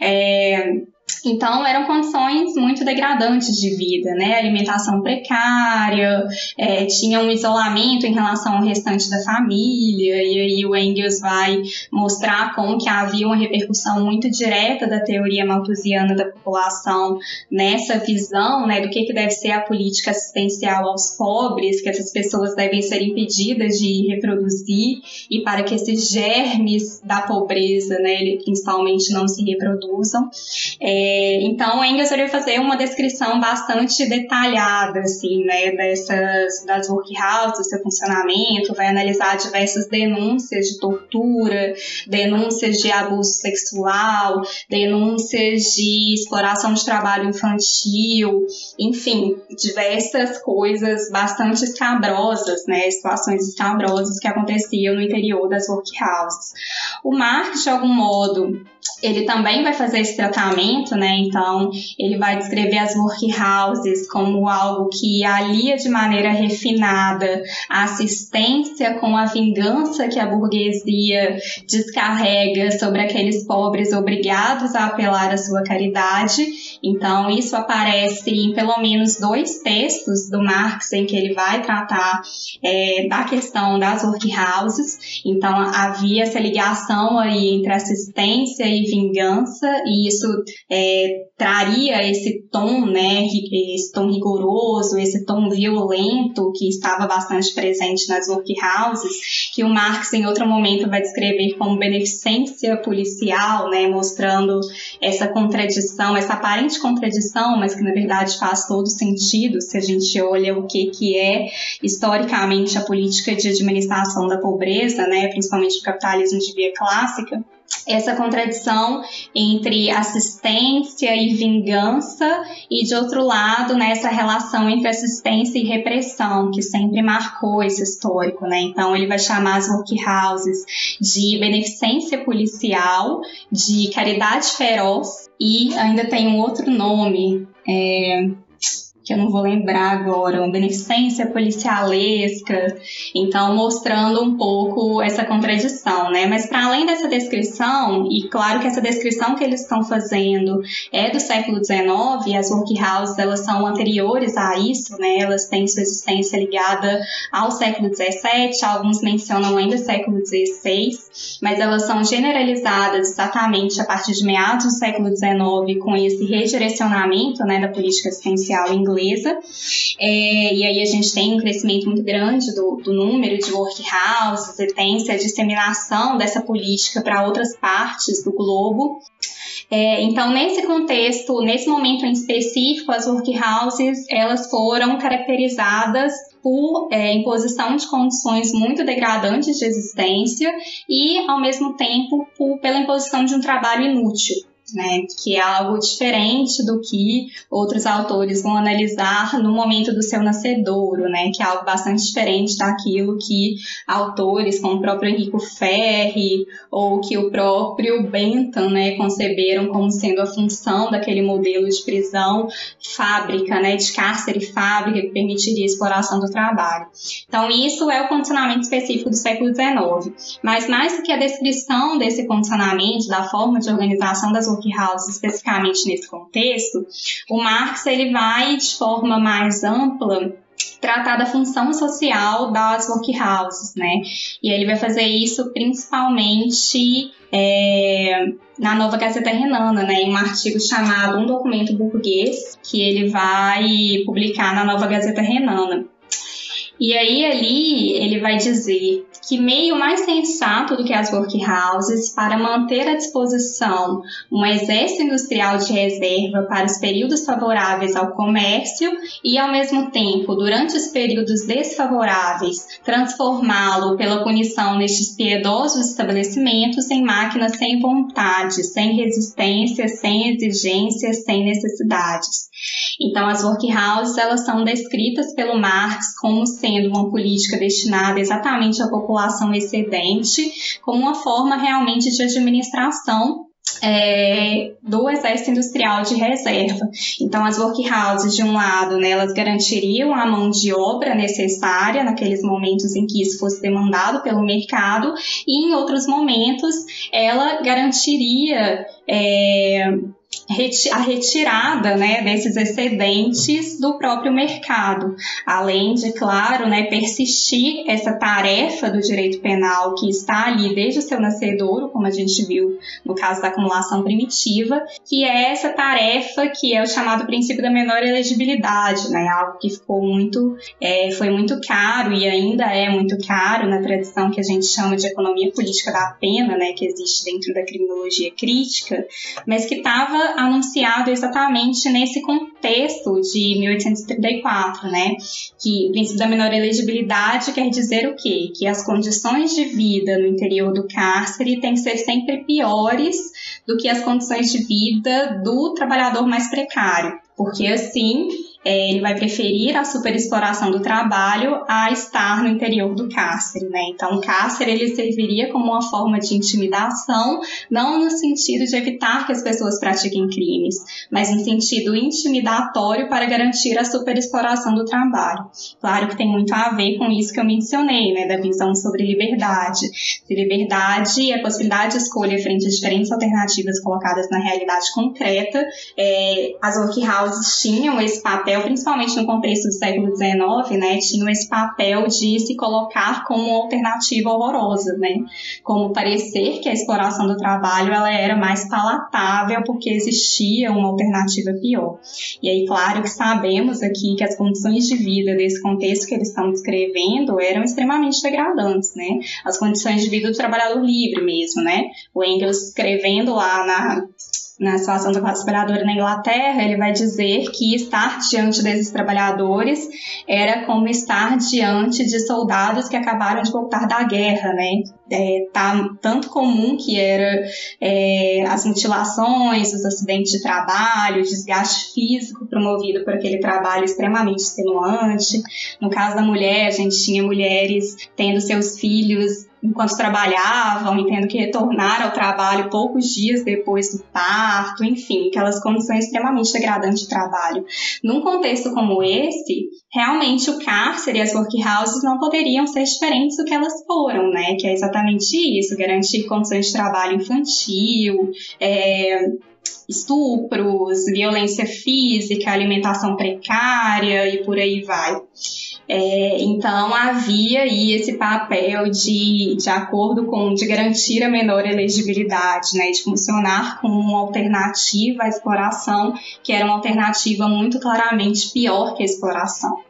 É, então, eram condições muito degradantes de vida, né? Alimentação precária, é, tinha um isolamento em relação ao restante da família, e aí o Engels vai mostrar como que havia uma repercussão muito direta da teoria malthusiana da população nessa visão, né, do que, que deve ser a política assistencial aos pobres, que essas pessoas devem ser impedidas de reproduzir, e para que esses germes da pobreza, né, principalmente não se reproduzam. É, é, então, Engels vai fazer uma descrição bastante detalhada, assim, né, dessas, das workhouses, do seu funcionamento, vai analisar diversas denúncias de tortura, denúncias de abuso sexual, denúncias de exploração de trabalho infantil, enfim, diversas coisas bastante escabrosas, né, situações escabrosas que aconteciam no interior das workhouses. O Marx, de algum modo, ele também vai fazer esse tratamento, né? Então, ele vai descrever as workhouses como algo que alia de maneira refinada a assistência com a vingança que a burguesia descarrega sobre aqueles pobres obrigados a apelar à sua caridade. Então, isso aparece em pelo menos dois textos do Marx em que ele vai tratar é, da questão das workhouses. Então, havia essa ligação aí entre assistência e vingança, e isso é, traria esse tom, né, esse tom rigoroso, esse tom violento que estava bastante presente nas workhouses, que o Marx em outro momento vai descrever como beneficência policial, né, mostrando essa contradição, essa aparente contradição, mas que na verdade faz todo sentido se a gente olha o que, que é historicamente a política de administração da pobreza, né, principalmente o capitalismo de via clássica. Essa contradição entre assistência e vingança e de outro lado nessa né, relação entre assistência e repressão que sempre marcou esse histórico, né? Então ele vai chamar as workhouses de beneficência policial, de caridade feroz e ainda tem um outro nome. É, que eu não vou lembrar agora, uma beneficência policialesca, então mostrando um pouco essa contradição, né? Mas para além dessa descrição, e claro que essa descrição que eles estão fazendo é do século XIX, as workhouses elas são anteriores a isso, né? Elas têm sua existência ligada ao século XVII, alguns mencionam ainda século XVI, mas elas são generalizadas exatamente a partir de meados do século XIX com esse redirecionamento, né, da política assistencial inglesa inglesa. É, e aí a gente tem um crescimento muito grande do, do número de workhouses e tem a disseminação dessa política para outras partes do globo. É, então, nesse contexto, nesse momento em específico, as workhouses elas foram caracterizadas por é, imposição de condições muito degradantes de existência e, ao mesmo tempo, por, pela imposição de um trabalho inútil né, que é algo diferente do que outros autores vão analisar no momento do seu nascedouro, né, que é algo bastante diferente daquilo que autores como o próprio Enrico Ferri ou que o próprio Bentham, né, conceberam como sendo a função daquele modelo de prisão fábrica, né, de cárcere fábrica que permitiria a exploração do trabalho. Então isso é o condicionamento específico do século XIX, mas mais do que a descrição desse condicionamento, da forma de organização das Especificamente nesse contexto, o Marx ele vai de forma mais ampla tratar da função social das workhouses, né? E ele vai fazer isso principalmente é, na Nova Gazeta Renana, né? Em um artigo chamado Um Documento Burguês, que ele vai publicar na Nova Gazeta Renana. E aí ali ele vai dizer que meio mais sensato do que as workhouses para manter à disposição um exército industrial de reserva para os períodos favoráveis ao comércio e, ao mesmo tempo, durante os períodos desfavoráveis, transformá-lo pela punição nestes piedosos estabelecimentos em máquinas sem vontade, sem resistência, sem exigências, sem necessidades. Então, as workhouses elas são descritas pelo Marx como sendo uma política destinada exatamente à população excedente, como uma forma realmente de administração é, do exército industrial de reserva. Então, as workhouses, de um lado, né, elas garantiriam a mão de obra necessária naqueles momentos em que isso fosse demandado pelo mercado, e em outros momentos, ela garantiria é, a retirada né, desses excedentes do próprio mercado, além de, claro, né, persistir essa tarefa do direito penal que está ali desde o seu nascedouro, como a gente viu no caso da acumulação primitiva, que é essa tarefa que é o chamado princípio da menor elegibilidade, né, algo que ficou muito, é, foi muito caro e ainda é muito caro na tradição que a gente chama de economia política da pena, né, que existe dentro da criminologia crítica, mas que estava anunciado exatamente nesse contexto de 1834, né? Que o princípio da menor elegibilidade quer dizer o quê? Que as condições de vida no interior do cárcere têm que ser sempre piores do que as condições de vida do trabalhador mais precário, porque assim é, ele vai preferir a superexploração do trabalho a estar no interior do cárcere, né? Então, o cárcere ele serviria como uma forma de intimidação, não no sentido de evitar que as pessoas pratiquem crimes, mas no sentido intimidatório para garantir a superexploração do trabalho. Claro que tem muito a ver com isso que eu mencionei, né, da visão sobre liberdade. Liberdade é a possibilidade de escolha frente a diferentes alternativas colocadas na realidade concreta, é, as workhouses tinham esse papel papel, principalmente no contexto do século XIX, né, tinham esse papel de se colocar como uma alternativa horrorosa, né, como parecer que a exploração do trabalho ela era mais palatável porque existia uma alternativa pior. E aí, claro que sabemos aqui que as condições de vida desse contexto que eles estão descrevendo eram extremamente degradantes, né, as condições de vida do trabalhador livre mesmo, né, o Engels escrevendo lá na na situação da classe trabalhadora na Inglaterra, ele vai dizer que estar diante desses trabalhadores era como estar diante de soldados que acabaram de voltar da guerra, né? É, tá tanto comum que era é, as mutilações, os acidentes de trabalho, o desgaste físico promovido por aquele trabalho extremamente extenuante. No caso da mulher, a gente tinha mulheres tendo seus filhos enquanto trabalhavam e tendo que retornar ao trabalho poucos dias depois do parto, enfim, aquelas condições extremamente degradantes de trabalho. Num contexto como esse, realmente o cárcere e as workhouses não poderiam ser diferentes do que elas foram, né? Que é exatamente isso, garantir condições de trabalho infantil, é, estupros, violência física, alimentação precária e por aí vai. É, então havia aí esse papel de, de acordo com de garantir a menor elegibilidade, né, de funcionar como uma alternativa à exploração, que era uma alternativa muito claramente pior que a exploração.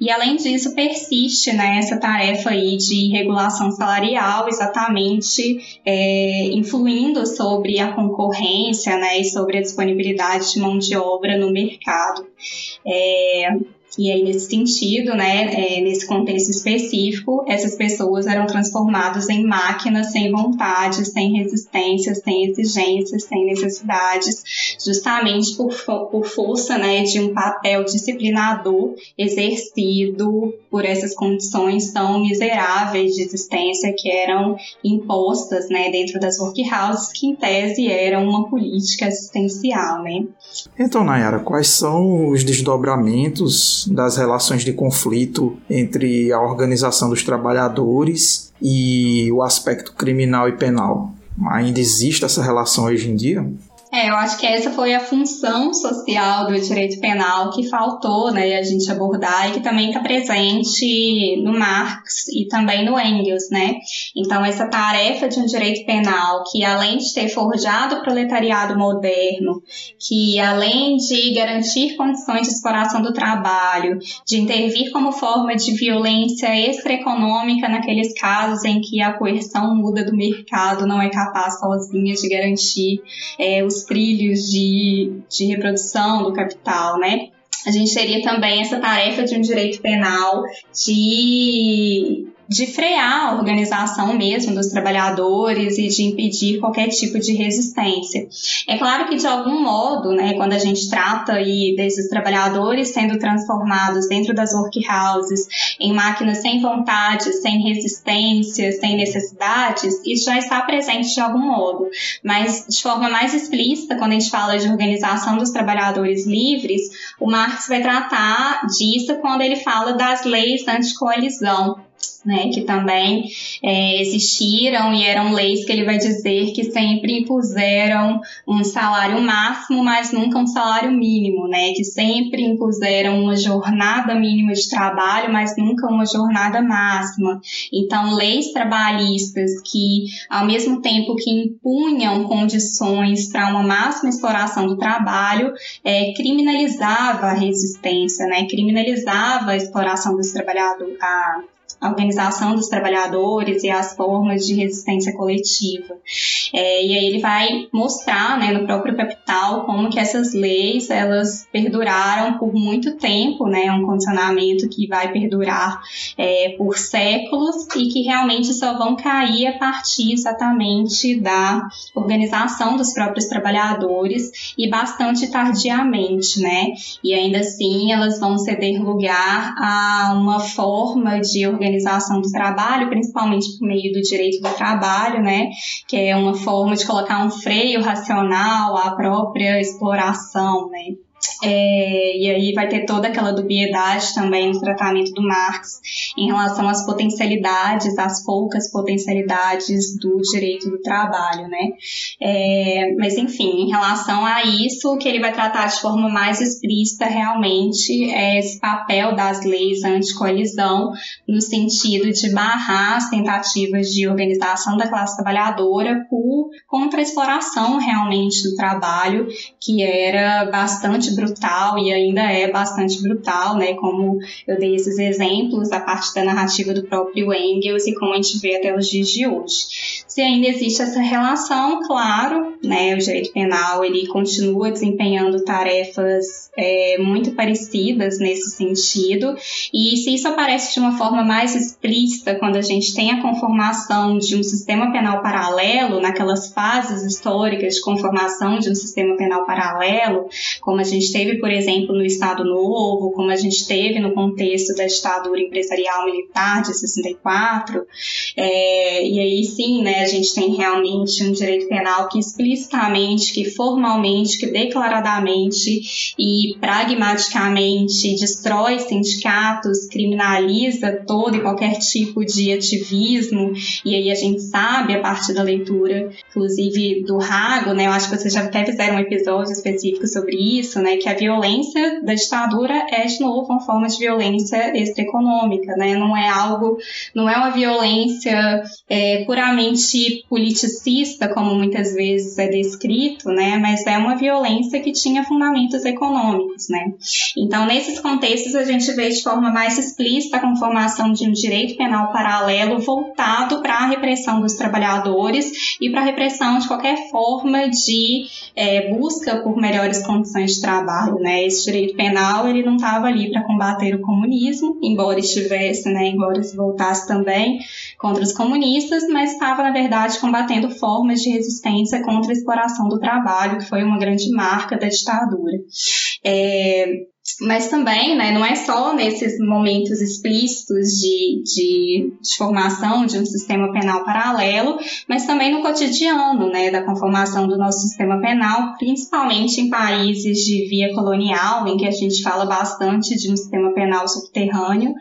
E além disso, persiste né, essa tarefa aí de regulação salarial, exatamente é, influindo sobre a concorrência né, e sobre a disponibilidade de mão de obra no mercado. É, e aí, nesse sentido, né, é, nesse contexto específico, essas pessoas eram transformadas em máquinas sem vontade, sem resistência, sem exigências, sem necessidades, justamente por, por força né, de um papel disciplinador exercido por essas condições tão miseráveis de existência que eram impostas né, dentro das workhouses, que em tese eram uma política assistencial. Né? Então, Nayara, quais são os desdobramentos das relações de conflito entre a organização dos trabalhadores e o aspecto criminal e penal. Ainda existe essa relação hoje em dia? É, eu acho que essa foi a função social do direito penal que faltou né, a gente abordar e que também está presente no Marx e também no Engels, né? Então, essa tarefa de um direito penal que, além de ter forjado o proletariado moderno, que além de garantir condições de exploração do trabalho, de intervir como forma de violência extraeconômica naqueles casos em que a coerção muda do mercado não é capaz sozinha de garantir é, os trilhos de, de reprodução do capital, né? A gente teria também essa tarefa de um direito penal de de frear a organização mesmo dos trabalhadores e de impedir qualquer tipo de resistência. É claro que de algum modo, né, quando a gente trata aí desses trabalhadores sendo transformados dentro das workhouses em máquinas sem vontade, sem resistência, sem necessidades, isso já está presente de algum modo. Mas de forma mais explícita, quando a gente fala de organização dos trabalhadores livres, o Marx vai tratar disso quando ele fala das leis anticoalizão né, que também é, existiram e eram leis que ele vai dizer que sempre impuseram um salário máximo, mas nunca um salário mínimo, né, que sempre impuseram uma jornada mínima de trabalho, mas nunca uma jornada máxima. Então, leis trabalhistas que, ao mesmo tempo que impunham condições para uma máxima exploração do trabalho, é, criminalizava a resistência, né, criminalizava a exploração dos trabalhadores, a a organização dos trabalhadores e as formas de resistência coletiva. É, e aí ele vai mostrar, né, no próprio Capital, como que essas leis, elas perduraram por muito tempo, né, um condicionamento que vai perdurar é, por séculos e que realmente só vão cair a partir exatamente da organização dos próprios trabalhadores e bastante tardiamente, né, e ainda assim elas vão ceder lugar a uma forma de organização organização do trabalho, principalmente por meio do direito do trabalho, né, que é uma forma de colocar um freio racional à própria exploração, né. É, e aí vai ter toda aquela dubiedade também no tratamento do Marx em relação às potencialidades, às poucas potencialidades do direito do trabalho, né? É, mas enfim, em relação a isso, o que ele vai tratar de forma mais explícita realmente é esse papel das leis anticolisão no sentido de barrar as tentativas de organização da classe trabalhadora por contra a exploração realmente do trabalho, que era bastante bastante brutal e ainda é bastante brutal, né? Como eu dei esses exemplos a parte da narrativa do próprio Engels e como a gente vê até os dias de hoje. Se ainda existe essa relação, claro, né? O direito penal ele continua desempenhando tarefas é, muito parecidas nesse sentido, e se isso aparece de uma forma mais explícita quando a gente tem a conformação de um sistema penal paralelo, naquelas fases históricas de conformação de um sistema penal paralelo, como a gente teve, por exemplo, no Estado Novo, como a gente teve no contexto da ditadura empresarial militar de 64, é, e aí sim, né, a gente tem realmente um direito penal que explicitamente, que formalmente, que declaradamente e pragmaticamente destrói sindicatos, criminaliza todo e qualquer tipo de ativismo, e aí a gente sabe, a partir da leitura, inclusive do Rago, né, eu acho que vocês já até fizeram um episódio específico sobre isso, né, que a violência da ditadura é, de novo, uma forma de violência extraeconômica, né, não é algo, não é uma violência é, puramente politicista, como muitas vezes é descrito, né, mas é uma violência que tinha fundamentos econômicos, né. Então, nesses contextos, a gente vê de forma mais explícita a conformação de um direito penal paralelo voltado para a repressão dos trabalhadores e para a repressão de qualquer forma de é, busca por melhores condições de trabalho, né. Esse direito penal, ele não estava ali para combater o comunismo, embora estivesse, né, embora se voltasse também contra os comunistas, mas estava, na verdade, combatendo formas de resistência contra a exploração do trabalho, que foi uma grande marca da ditadura. É, mas também, né, não é só nesses momentos explícitos de, de, de, formação de um sistema penal paralelo, mas também no cotidiano, né, da conformação do nosso sistema penal, principalmente em países de via colonial, em que a gente fala bastante de um sistema penal subterrâneo.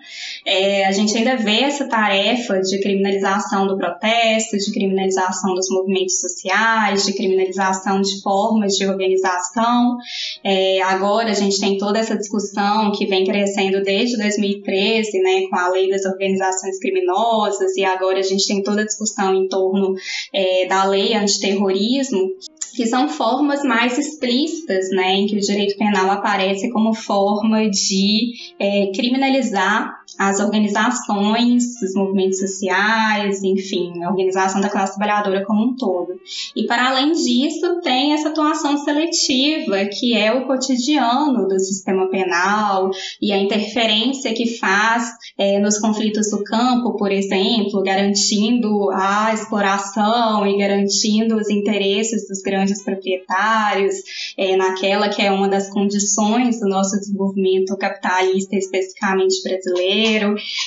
É, a gente ainda vê essa tarefa de criminalização do protesto, de criminalização dos movimentos sociais, de criminalização de formas de organização. É, agora a gente tem toda essa discussão que vem crescendo desde 2013, né, com a lei das organizações criminosas, e agora a gente tem toda a discussão em torno é, da lei antiterrorismo, que são formas mais explícitas, né, em que o direito penal aparece como forma de é, criminalizar as organizações, os movimentos sociais, enfim, a organização da classe trabalhadora como um todo. E para além disso, tem essa atuação seletiva, que é o cotidiano do sistema penal e a interferência que faz é, nos conflitos do campo, por exemplo, garantindo a exploração e garantindo os interesses dos grandes proprietários, é, naquela que é uma das condições do nosso desenvolvimento capitalista, especificamente brasileiro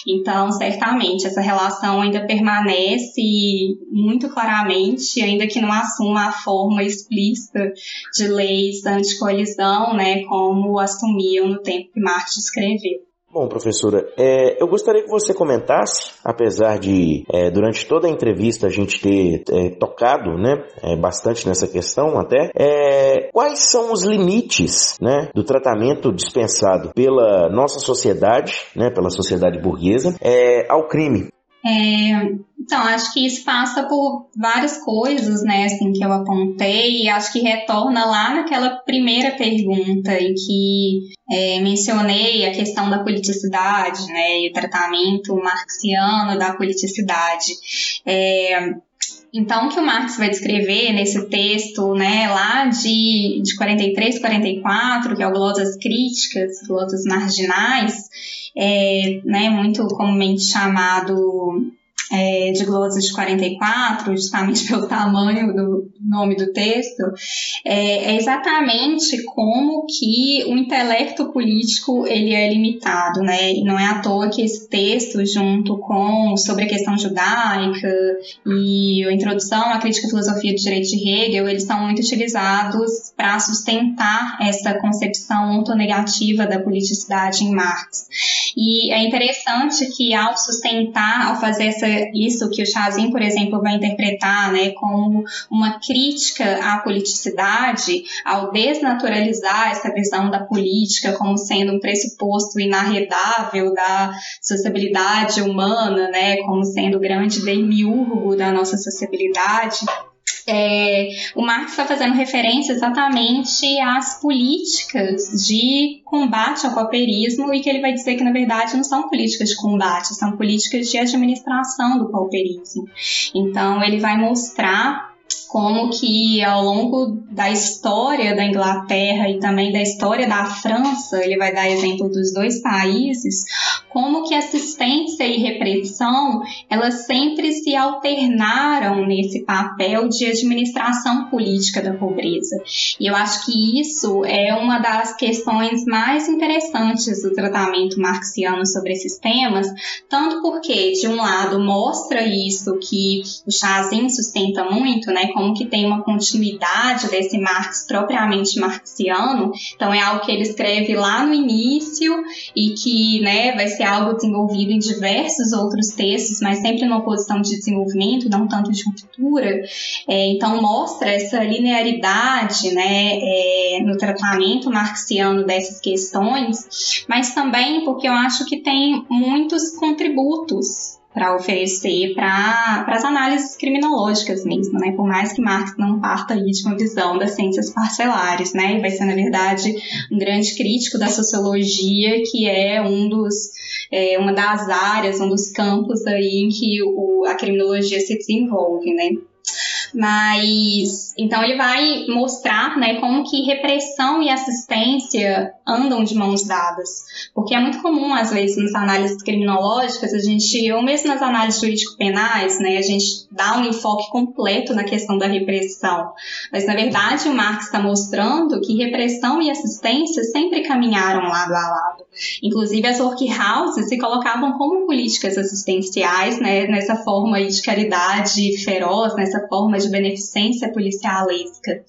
então, certamente, essa relação ainda permanece muito claramente, ainda que não assuma a forma explícita de leis anticolisão, né, como assumiam no tempo que Marx escreveu. Bom, professora, é, eu gostaria que você comentasse, apesar de é, durante toda a entrevista a gente ter é, tocado, né, é, bastante nessa questão até, é, quais são os limites, né, do tratamento dispensado pela nossa sociedade, né, pela sociedade burguesa, é, ao crime? É, então, acho que isso passa por várias coisas, né, assim, que eu apontei, e acho que retorna lá naquela primeira pergunta em que é, mencionei a questão da politicidade, né, e o tratamento marxiano da politicidade. É, então, o que o Marx vai descrever nesse texto, né, lá de, de 43, 44, que é o Glosas Críticas, Glosas Marginais, é, né, muito comumente chamado é, de glosas de 44, justamente (laughs) pelo tamanho do nome do texto, é, é, exatamente como que o intelecto político ele é limitado, né? E não é à toa que esse texto, junto com sobre a questão judaica e a introdução à crítica à filosofia do direito de Hegel, eles são muito utilizados para sustentar essa concepção ontonegativa da politicidade em Marx. E é interessante que ao sustentar, ao fazer essa isso que o Chazin, por exemplo, vai interpretar né, como uma crítica à politicidade, ao desnaturalizar essa visão da política como sendo um pressuposto inarredável da sociabilidade humana, né, como sendo o grande demiurgo da nossa sociabilidade é, o Marx está fazendo referência exatamente às políticas de combate ao pauperismo e que ele vai dizer que, na verdade, não são políticas de combate, são políticas de administração do pauperismo. Então, ele vai mostrar como que ao longo da história da Inglaterra e também da história da França, ele vai dar exemplo dos dois países, como que assistência e repressão, elas sempre se alternaram nesse papel de administração política da pobreza. E eu acho que isso é uma das questões mais interessantes do tratamento marxiano sobre esses temas, tanto porque, de um lado, mostra isso que o Chazin sustenta muito, né, como que tem uma continuidade desse Marx propriamente marxiano, então é algo que ele escreve lá no início e que né, vai ser algo desenvolvido em diversos outros textos, mas sempre numa posição de desenvolvimento, não tanto de ruptura. É, então mostra essa linearidade né, é, no tratamento marxiano dessas questões, mas também porque eu acho que tem muitos contributos para oferecer para as análises criminológicas mesmo, né? Por mais que Marx não parta aí de uma visão das ciências parcelares, né? E vai ser, na verdade, um grande crítico da sociologia, que é um dos é, uma das áreas, um dos campos aí em que o, a criminologia se desenvolve, né? Mas então ele vai mostrar, né, como que repressão e assistência andam de mãos dadas, porque é muito comum às vezes nas análises criminológicas a gente, ou mesmo nas análises jurídico-penais, né, a gente dá um enfoque completo na questão da repressão. Mas na verdade o Marx está mostrando que repressão e assistência sempre caminharam lado a lado. Inclusive as workhouses se colocavam como políticas assistenciais, né, nessa forma de caridade feroz, nessa forma de beneficência policialesca.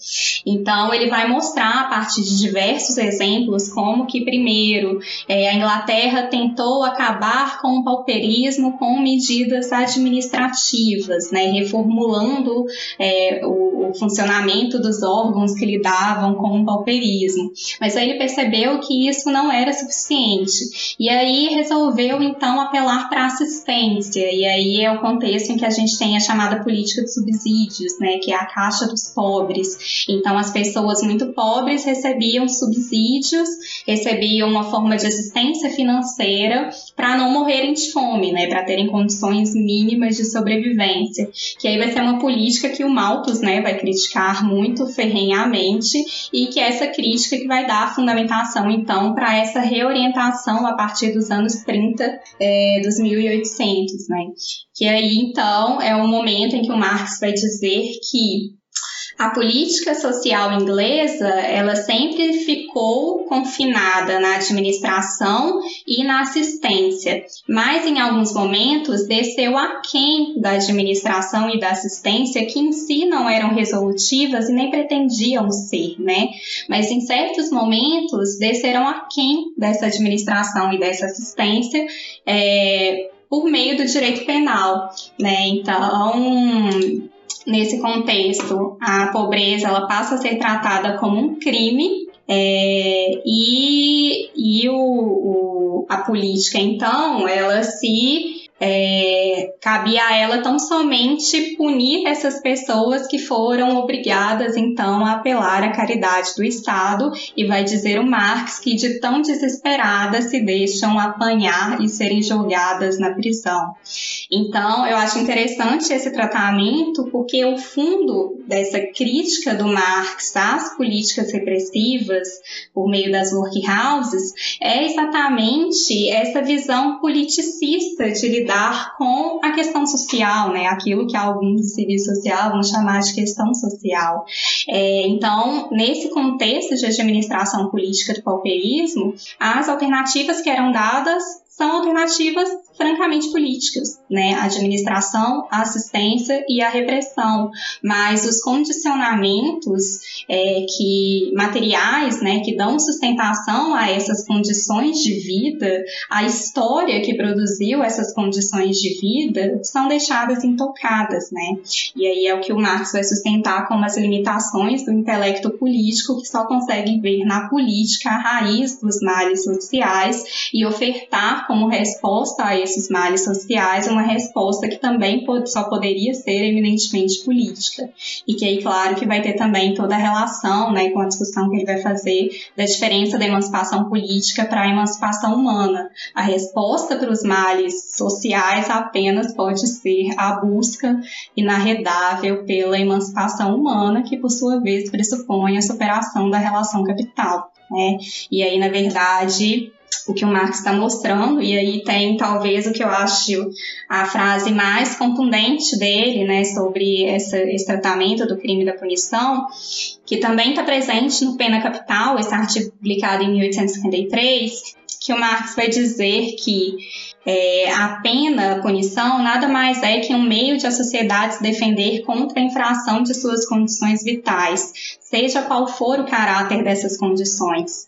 Então, ele vai mostrar, a partir de diversos exemplos, como que, primeiro, é, a Inglaterra tentou acabar com o pauperismo com medidas administrativas, né, reformulando é, o, o funcionamento dos órgãos que lidavam com o pauperismo. Mas aí ele percebeu que isso não era suficiente. E aí resolveu, então, apelar para assistência. E aí é o contexto em que a gente tem a chamada política de subsídios, subsídios, né, que é a caixa dos pobres. Então, as pessoas muito pobres recebiam subsídios, recebiam uma forma de assistência financeira para não morrerem de fome, né, para terem condições mínimas de sobrevivência. Que aí vai ser uma política que o Malthus, né, vai criticar muito ferrenhamente e que é essa crítica que vai dar a fundamentação, então, para essa reorientação a partir dos anos 30 é, dos 1800, né. Que aí, então, é o momento em que o Marx vai dizer que a política social inglesa, ela sempre ficou confinada na administração e na assistência, mas em alguns momentos desceu aquém da administração e da assistência, que em si não eram resolutivas e nem pretendiam ser, né? Mas em certos momentos desceram aquém dessa administração e dessa assistência, é, por meio do direito penal, né? Então, nesse contexto, a pobreza ela passa a ser tratada como um crime é, e, e o, o, a política, então, ela se é, cabia a ela tão somente punir essas pessoas que foram obrigadas então a apelar à caridade do Estado e vai dizer o Marx que de tão desesperadas se deixam apanhar e serem jogadas na prisão. Então eu acho interessante esse tratamento porque o fundo dessa crítica do Marx às políticas repressivas por meio das workhouses é exatamente essa visão politicista de lidar com a questão social, né? Aquilo que alguns do serviço social vão chamar de questão social. É, então, nesse contexto de administração política do pauperismo, as alternativas que eram dadas são alternativas francamente políticas, né? A administração, a assistência e a repressão. Mas os condicionamentos é, que materiais, né, que dão sustentação a essas condições de vida, a história que produziu essas condições de vida, são deixadas intocadas, né? E aí é o que o Marx vai sustentar como as limitações do intelecto político que só consegue ver na política a raiz dos males sociais e ofertar como resposta a esses males sociais uma resposta que também só poderia ser eminentemente política. E que aí, claro, que vai ter também toda a relação né, com a discussão que ele vai fazer da diferença da emancipação política para a emancipação humana. A resposta para os males sociais apenas pode ser a busca inarredável pela emancipação humana, que por sua vez pressupõe a superação da relação capital. Né? E aí, na verdade, o que o Marx está mostrando, e aí tem talvez o que eu acho a frase mais contundente dele, né, sobre essa, esse tratamento do crime da punição, que também está presente no Pena Capital, esse artigo publicado em 1853, que o Marx vai dizer que é, a pena, a punição, nada mais é que um meio de a sociedade se defender contra a infração de suas condições vitais, seja qual for o caráter dessas condições.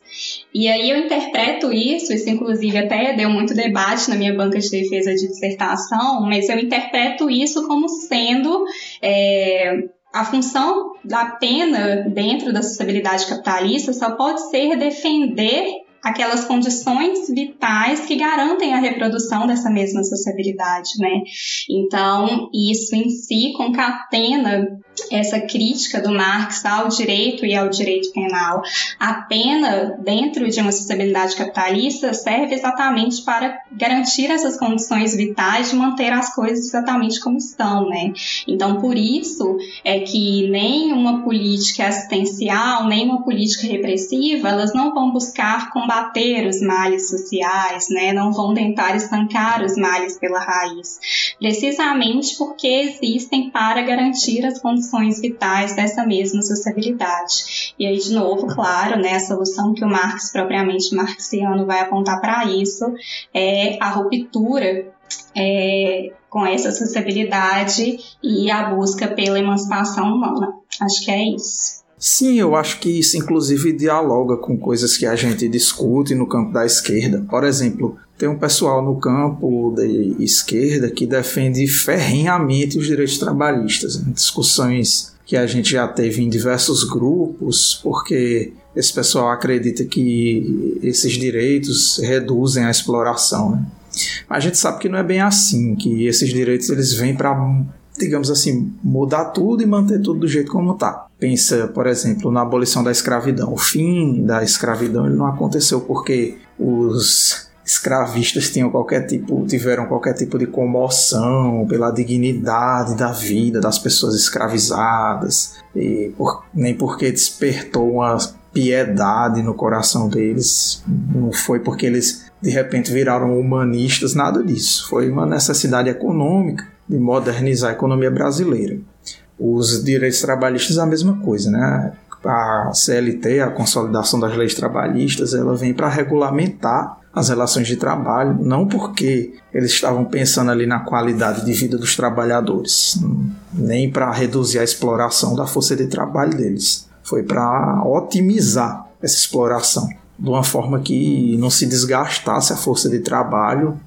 E aí eu interpreto isso, isso inclusive até deu muito debate na minha banca de defesa de dissertação, mas eu interpreto isso como sendo é, a função da pena dentro da sociabilidade capitalista só pode ser defender aquelas condições vitais que garantem a reprodução dessa mesma sociabilidade, né? Então, isso em si concatena essa crítica do Marx ao direito e ao direito penal. A pena, dentro de uma sociabilidade capitalista, serve exatamente para garantir essas condições vitais de manter as coisas exatamente como estão, né? Então, por isso é que nem uma política assistencial, nem uma política repressiva, elas não vão buscar combater os males sociais, né? Não vão tentar estancar os males pela raiz, precisamente porque existem para garantir as condições funções vitais dessa mesma sociabilidade. E aí, de novo, claro, né, a solução que o Marx, propriamente marxiano, vai apontar para isso é a ruptura é, com essa sociabilidade e a busca pela emancipação humana. Acho que é isso. Sim, eu acho que isso inclusive dialoga com coisas que a gente discute no campo da esquerda. Por exemplo, tem um pessoal no campo da esquerda que defende ferrenhamente os direitos trabalhistas. Né? Discussões que a gente já teve em diversos grupos, porque esse pessoal acredita que esses direitos reduzem a exploração. Né? Mas a gente sabe que não é bem assim, que esses direitos eles vêm para, digamos assim, mudar tudo e manter tudo do jeito como está. Pensa, por exemplo, na abolição da escravidão. O fim da escravidão ele não aconteceu porque os escravistas tinham qualquer tipo, tiveram qualquer tipo de comoção pela dignidade da vida das pessoas escravizadas, e por, nem porque despertou uma piedade no coração deles, não foi porque eles de repente viraram humanistas, nada disso. Foi uma necessidade econômica de modernizar a economia brasileira. Os direitos trabalhistas a mesma coisa, né? A CLT, a consolidação das leis trabalhistas, ela vem para regulamentar as relações de trabalho, não porque eles estavam pensando ali na qualidade de vida dos trabalhadores, nem para reduzir a exploração da força de trabalho deles. Foi para otimizar essa exploração de uma forma que não se desgastasse a força de trabalho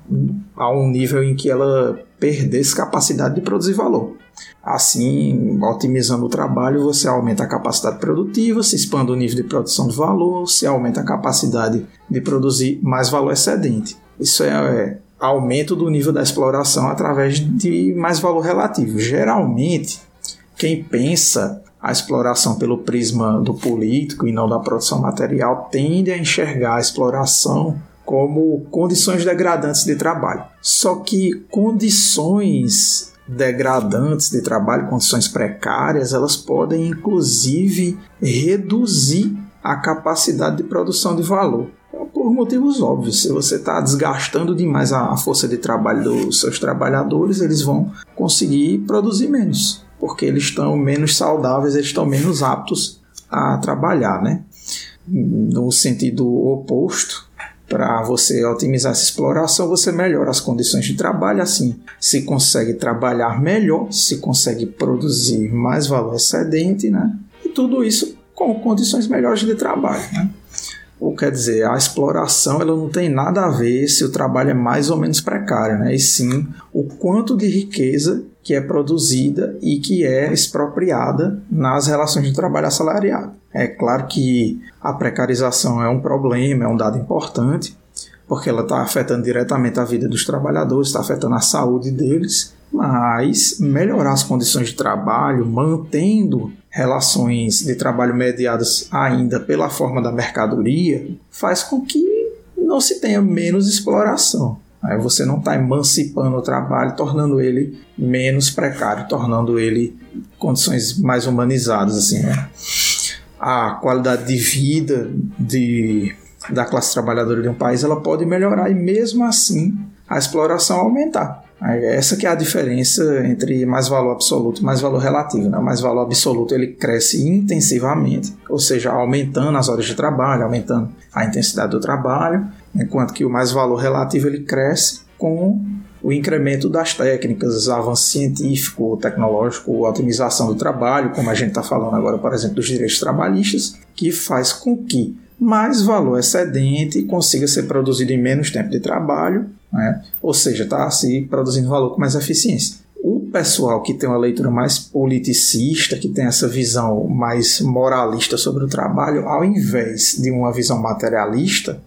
a um nível em que ela perdesse capacidade de produzir valor. Assim, otimizando o trabalho, você aumenta a capacidade produtiva, se expande o nível de produção de valor, se aumenta a capacidade de produzir mais valor excedente. Isso é, é aumento do nível da exploração através de mais valor relativo. Geralmente, quem pensa a exploração pelo prisma do político e não da produção material tende a enxergar a exploração como condições degradantes de trabalho. Só que condições degradantes de trabalho, condições precárias, elas podem inclusive reduzir a capacidade de produção de valor. Por motivos óbvios, se você está desgastando demais a força de trabalho dos seus trabalhadores, eles vão conseguir produzir menos, porque eles estão menos saudáveis, eles estão menos aptos a trabalhar, né? No sentido oposto, para você otimizar essa exploração, você melhora as condições de trabalho, assim se consegue trabalhar melhor, se consegue produzir mais valor excedente, né? E tudo isso com condições melhores de trabalho, né? Ou quer dizer, a exploração ela não tem nada a ver se o trabalho é mais ou menos precário, né? E sim o quanto de riqueza que é produzida e que é expropriada nas relações de trabalho assalariado. É claro que a precarização é um problema, é um dado importante, porque ela está afetando diretamente a vida dos trabalhadores, está afetando a saúde deles, mas melhorar as condições de trabalho, mantendo relações de trabalho mediadas ainda pela forma da mercadoria, faz com que não se tenha menos exploração. Aí você não está emancipando o trabalho, tornando ele menos precário, tornando ele condições mais humanizadas, assim, né? A qualidade de vida de, da classe trabalhadora de um país ela pode melhorar e mesmo assim a exploração aumentar. Essa que é a diferença entre mais valor absoluto e mais valor relativo. Né? Mais valor absoluto ele cresce intensivamente, ou seja, aumentando as horas de trabalho, aumentando a intensidade do trabalho, enquanto que o mais valor relativo ele cresce com o incremento das técnicas, avanço científico, tecnológico, otimização do trabalho, como a gente está falando agora, por exemplo, dos direitos trabalhistas, que faz com que mais valor excedente consiga ser produzido em menos tempo de trabalho né? ou seja, está se produzindo valor com mais eficiência. O pessoal que tem uma leitura mais politicista, que tem essa visão mais moralista sobre o trabalho, ao invés de uma visão materialista,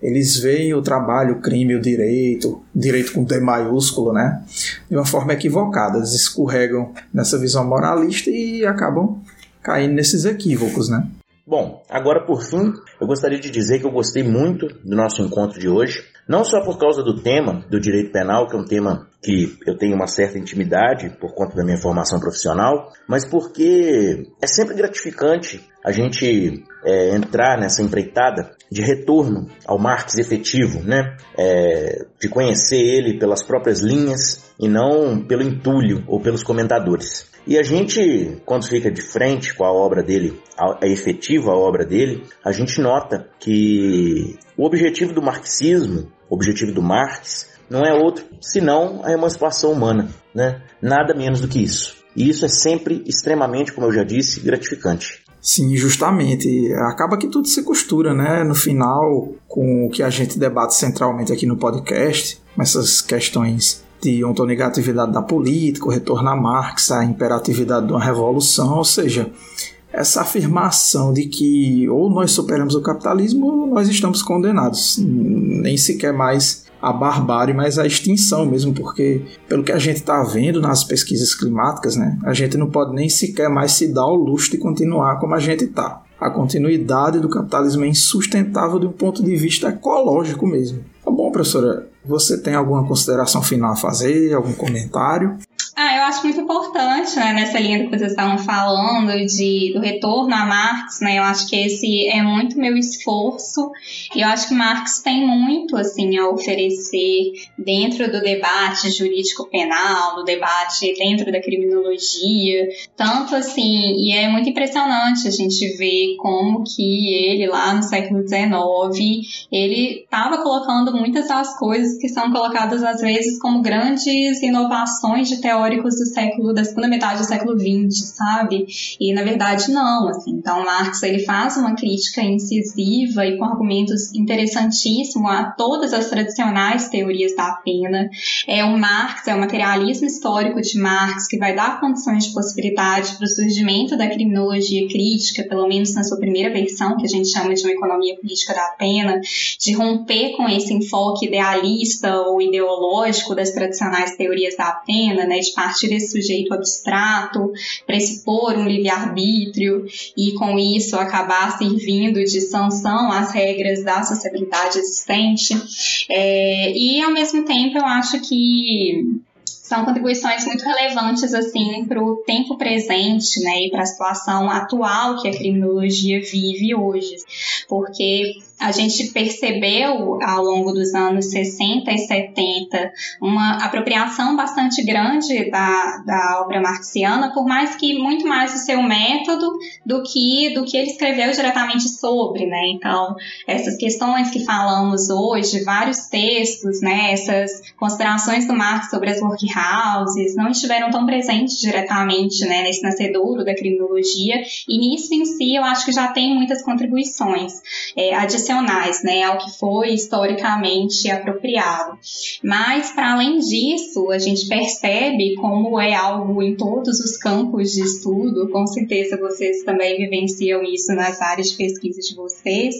eles veem o trabalho, o crime, o direito, direito com D maiúsculo, né? De uma forma equivocada. Eles escorregam nessa visão moralista e acabam caindo nesses equívocos, né? Bom, agora por fim, eu gostaria de dizer que eu gostei muito do nosso encontro de hoje. Não só por causa do tema do direito penal, que é um tema que eu tenho uma certa intimidade por conta da minha formação profissional, mas porque é sempre gratificante a gente é, entrar nessa empreitada de retorno ao Marx efetivo, né? É, de conhecer ele pelas próprias linhas e não pelo entulho ou pelos comentadores. E a gente, quando fica de frente com a obra dele, a, efetiva obra dele, a gente nota que o objetivo do marxismo o objetivo do Marx não é outro senão a emancipação humana, né? Nada menos do que isso. E isso é sempre extremamente, como eu já disse, gratificante. Sim, justamente. Acaba que tudo se costura, né? No final, com o que a gente debate centralmente aqui no podcast, essas questões de ontonegatividade da política, o retorno a Marx, a imperatividade de uma revolução, ou seja, essa afirmação de que ou nós superamos o capitalismo ou nós estamos condenados. Nem sequer mais a barbárie, mas a extinção mesmo, porque pelo que a gente está vendo nas pesquisas climáticas, né, a gente não pode nem sequer mais se dar o luxo de continuar como a gente está. A continuidade do capitalismo é insustentável de um ponto de vista ecológico mesmo. Tá bom, professora, você tem alguma consideração final a fazer, algum comentário? Ah, eu acho muito importante, né, nessa linha do que vocês estavam falando, de, do retorno a Marx, né, eu acho que esse é muito meu esforço, e eu acho que Marx tem muito, assim, a oferecer dentro do debate jurídico-penal, do debate dentro da criminologia, tanto assim, e é muito impressionante a gente ver como que ele, lá no século XIX, ele estava colocando muitas das coisas que são colocadas, às vezes, como grandes inovações de teoria históricos do século, da segunda metade do século XX, sabe? E na verdade não, assim. Então Marx ele faz uma crítica incisiva e com argumentos interessantíssimos a todas as tradicionais teorias da pena. É o Marx, é o materialismo histórico de Marx que vai dar condições de possibilidade para o surgimento da criminologia crítica, pelo menos na sua primeira versão, que a gente chama de uma economia política da pena, de romper com esse enfoque idealista ou ideológico das tradicionais teorias da pena, né, de partir desse sujeito abstrato, pressupor um livre-arbítrio e, com isso, acabar servindo de sanção às regras da sociabilidade existente. É, e, ao mesmo tempo, eu acho que são contribuições muito relevantes assim para o tempo presente, né, e para a situação atual que a criminologia vive hoje, porque a gente percebeu ao longo dos anos 60 e 70 uma apropriação bastante grande da, da obra marxiana, por mais que muito mais o seu método do que do que ele escreveu diretamente sobre, né? Então, essas questões que falamos hoje, vários textos, né, essas considerações do Marx sobre as workhouses não estiveram tão presentes diretamente, né, nesse nascedouro da criminologia, e nisso em si eu acho que já tem muitas contribuições. É, a né, ao que foi historicamente apropriado. Mas, para além disso, a gente percebe como é algo em todos os campos de estudo, com certeza vocês também vivenciam isso nas áreas de pesquisa de vocês,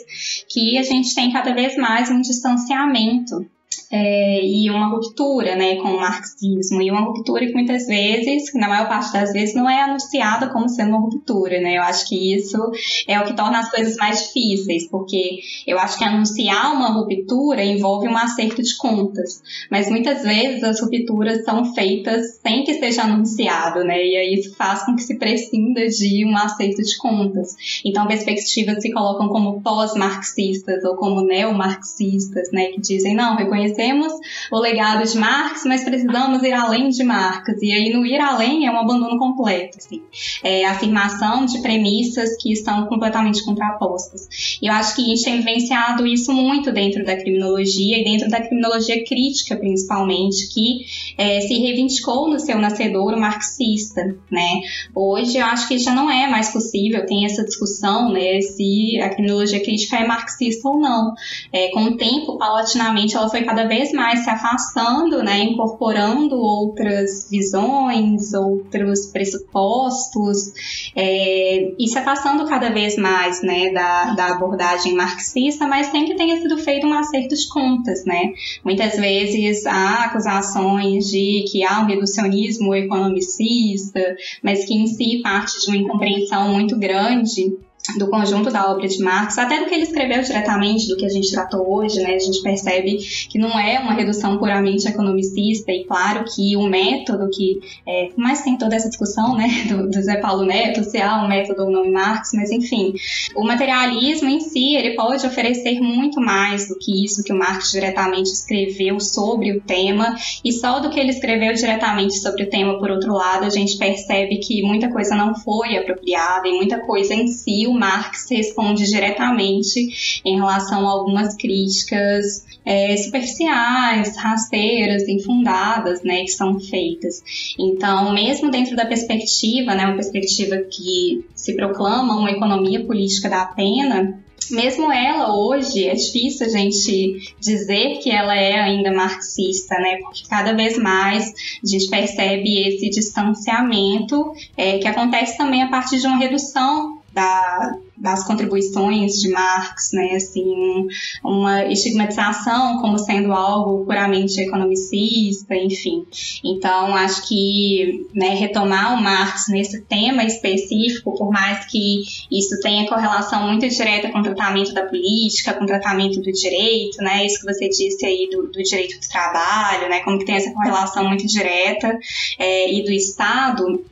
que a gente tem cada vez mais um distanciamento é, e uma ruptura né, com o marxismo, e uma ruptura que muitas vezes, na maior parte das vezes, não é anunciada como sendo uma ruptura. Né? Eu acho que isso é o que torna as coisas mais difíceis, porque eu acho que anunciar uma ruptura envolve um acerto de contas, mas muitas vezes as rupturas são feitas sem que esteja anunciado, né? e aí isso faz com que se prescinda de um acerto de contas. Então, perspectivas se colocam como pós-marxistas ou como neomarxistas, né, que dizem, não, reconhecemos o legado de Marx, mas precisamos ir além de Marx. E aí, no ir além é um abandono completo, assim. É a afirmação de premissas que estão completamente contrapostas. E eu acho que a gente tem vivenciado isso muito dentro da criminologia e dentro da criminologia crítica, principalmente, que é, se reivindicou no seu nascedouro marxista, né? Hoje eu acho que já não é mais possível, tem essa discussão, né, se a criminologia crítica é marxista ou não. É, com o tempo, paulatinamente, ela foi cada vez mais se afastando, né, incorporando outras visões, outros pressupostos, é, e se afastando cada vez mais, né, da, da abordagem marxista, mas que ter sido feito um acerto de contas, né. Muitas vezes há acusações de que há um reducionismo economicista, mas que em si parte de uma incompreensão muito grande do conjunto da obra de Marx, até do que ele escreveu diretamente, do que a gente tratou hoje, né? A gente percebe que não é uma redução puramente economicista, e claro que o método que, é, mais tem toda essa discussão, né, (laughs) do, do Zé Paulo Neto, se há um método ou não em Marx, mas enfim, o materialismo em si, ele pode oferecer muito mais do que isso que o Marx diretamente escreveu sobre o tema, e só do que ele escreveu diretamente sobre o tema, por outro lado, a gente percebe que muita coisa não foi apropriada, e muita coisa em si o Marx responde diretamente em relação a algumas críticas é, superficiais, rasteiras, infundadas, né, que são feitas. Então, mesmo dentro da perspectiva, né, uma perspectiva que se proclama uma economia política da pena, mesmo ela hoje, é difícil a gente dizer que ela é ainda marxista, né? Porque cada vez mais a gente percebe esse distanciamento é, que acontece também a partir de uma redução da, das contribuições de Marx, né, assim, uma estigmatização como sendo algo puramente economicista, enfim. Então, acho que né, retomar o Marx nesse tema específico, por mais que isso tenha correlação muito direta com o tratamento da política, com o tratamento do direito, né, isso que você disse aí do, do direito do trabalho, né, como que tem essa correlação muito direta, é, e do Estado,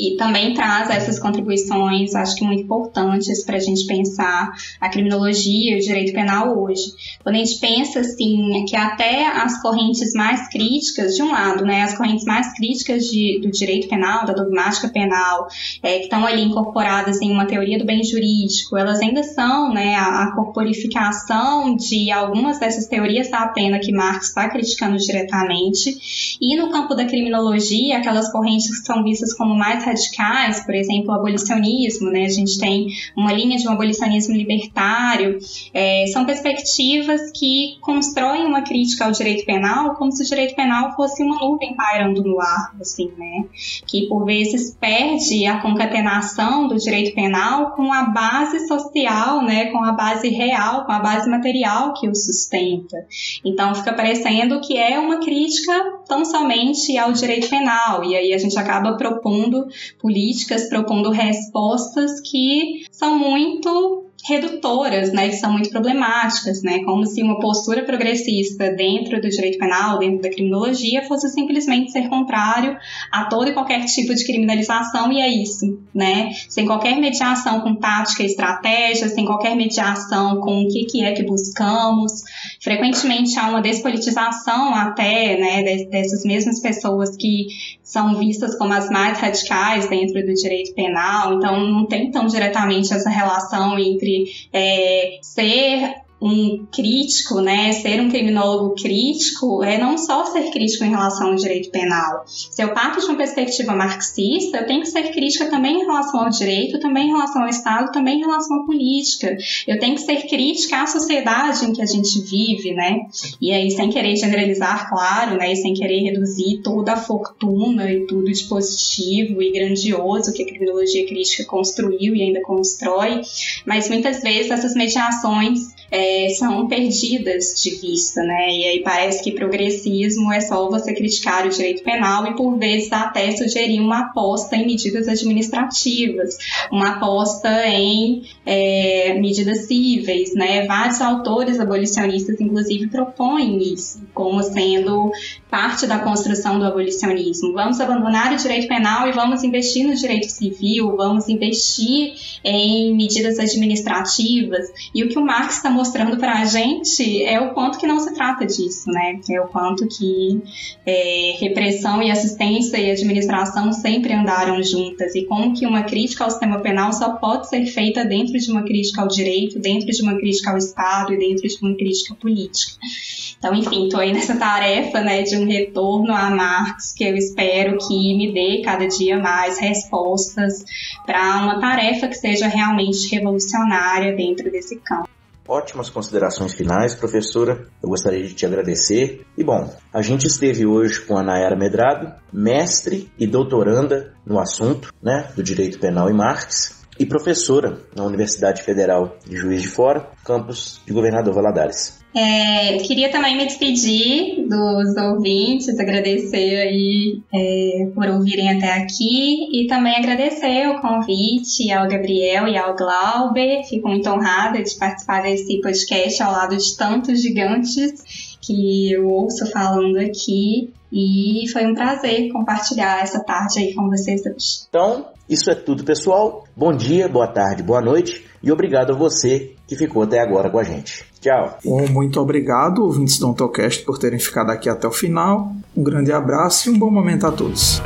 e também traz essas contribuições, acho que muito importantes para a gente pensar a criminologia e o direito penal hoje. Quando a gente pensa assim que até as correntes mais críticas, de um lado, né, as correntes mais críticas de, do direito penal, da dogmática penal, é, que estão ali incorporadas em uma teoria do bem jurídico, elas ainda são né, a, a corporificação de algumas dessas teorias da pena que Marx está criticando diretamente. E no campo da criminologia, aquelas correntes que são vistas como mais radicais, por exemplo, o abolicionismo, né? A gente tem uma linha de um abolicionismo libertário, é, são perspectivas que constroem uma crítica ao direito penal como se o direito penal fosse uma nuvem pairando no ar, assim, né? Que por vezes perde a concatenação do direito penal com a base social, né? Com a base real, com a base material que o sustenta. Então fica parecendo que é uma crítica tão somente ao direito penal, e aí a gente acaba propondo políticas propondo respostas que são muito redutoras, né, que são muito problemáticas, né, como se uma postura progressista dentro do direito penal, dentro da criminologia, fosse simplesmente ser contrário a todo e qualquer tipo de criminalização e é isso, né, sem qualquer mediação com tática e estratégia, sem qualquer mediação com o que, que é que buscamos. Frequentemente há uma despolitização até, né, dessas mesmas pessoas que são vistas como as mais radicais dentro do direito penal, então não tem tão diretamente essa relação entre é, ser um crítico, né, ser um criminólogo crítico, é não só ser crítico em relação ao direito penal. Se eu parto de uma perspectiva marxista, eu tenho que ser crítica também em relação ao direito, também em relação ao Estado, também em relação à política. Eu tenho que ser crítica à sociedade em que a gente vive, né? E aí, sem querer generalizar, claro, né, e sem querer reduzir toda a fortuna e tudo de positivo e grandioso que a criminologia crítica construiu e ainda constrói, mas muitas vezes essas mediações é, são perdidas de vista, né? E aí parece que progressismo é só você criticar o direito penal e por vezes até sugerir uma aposta em medidas administrativas, uma aposta em é, medidas cíveis, né? Vários autores abolicionistas, inclusive, propõem isso como sendo parte da construção do abolicionismo. Vamos abandonar o direito penal e vamos investir no direito civil, vamos investir em medidas administrativas. E o que o Marx está mostrando para a gente é o quanto que não se trata disso, né? É o quanto que é, repressão e assistência e administração sempre andaram juntas e como que uma crítica ao sistema penal só pode ser feita dentro de uma crítica ao direito, dentro de uma crítica ao Estado e dentro de uma crítica política. Então, enfim, estou aí nessa tarefa né, de um retorno a Marx, que eu espero que me dê cada dia mais respostas para uma tarefa que seja realmente revolucionária dentro desse campo. Ótimas considerações finais, professora. Eu gostaria de te agradecer. E bom, a gente esteve hoje com a Nayara Medrado, mestre e doutoranda no assunto né, do direito penal e Marx, e professora na Universidade Federal de Juiz de Fora, campus de Governador Valadares. É, queria também me despedir dos ouvintes, agradecer aí é, por ouvirem até aqui e também agradecer o convite ao Gabriel e ao Glauber. Fico muito honrada de participar desse podcast ao lado de tantos gigantes que eu ouço falando aqui e foi um prazer compartilhar essa tarde aí com vocês hoje. Então, isso é tudo, pessoal. Bom dia, boa tarde, boa noite e obrigado a você que ficou até agora com a gente. Tchau. Bom, muito obrigado, ouvintes do Ontocast, por terem ficado aqui até o final. Um grande abraço e um bom momento a todos.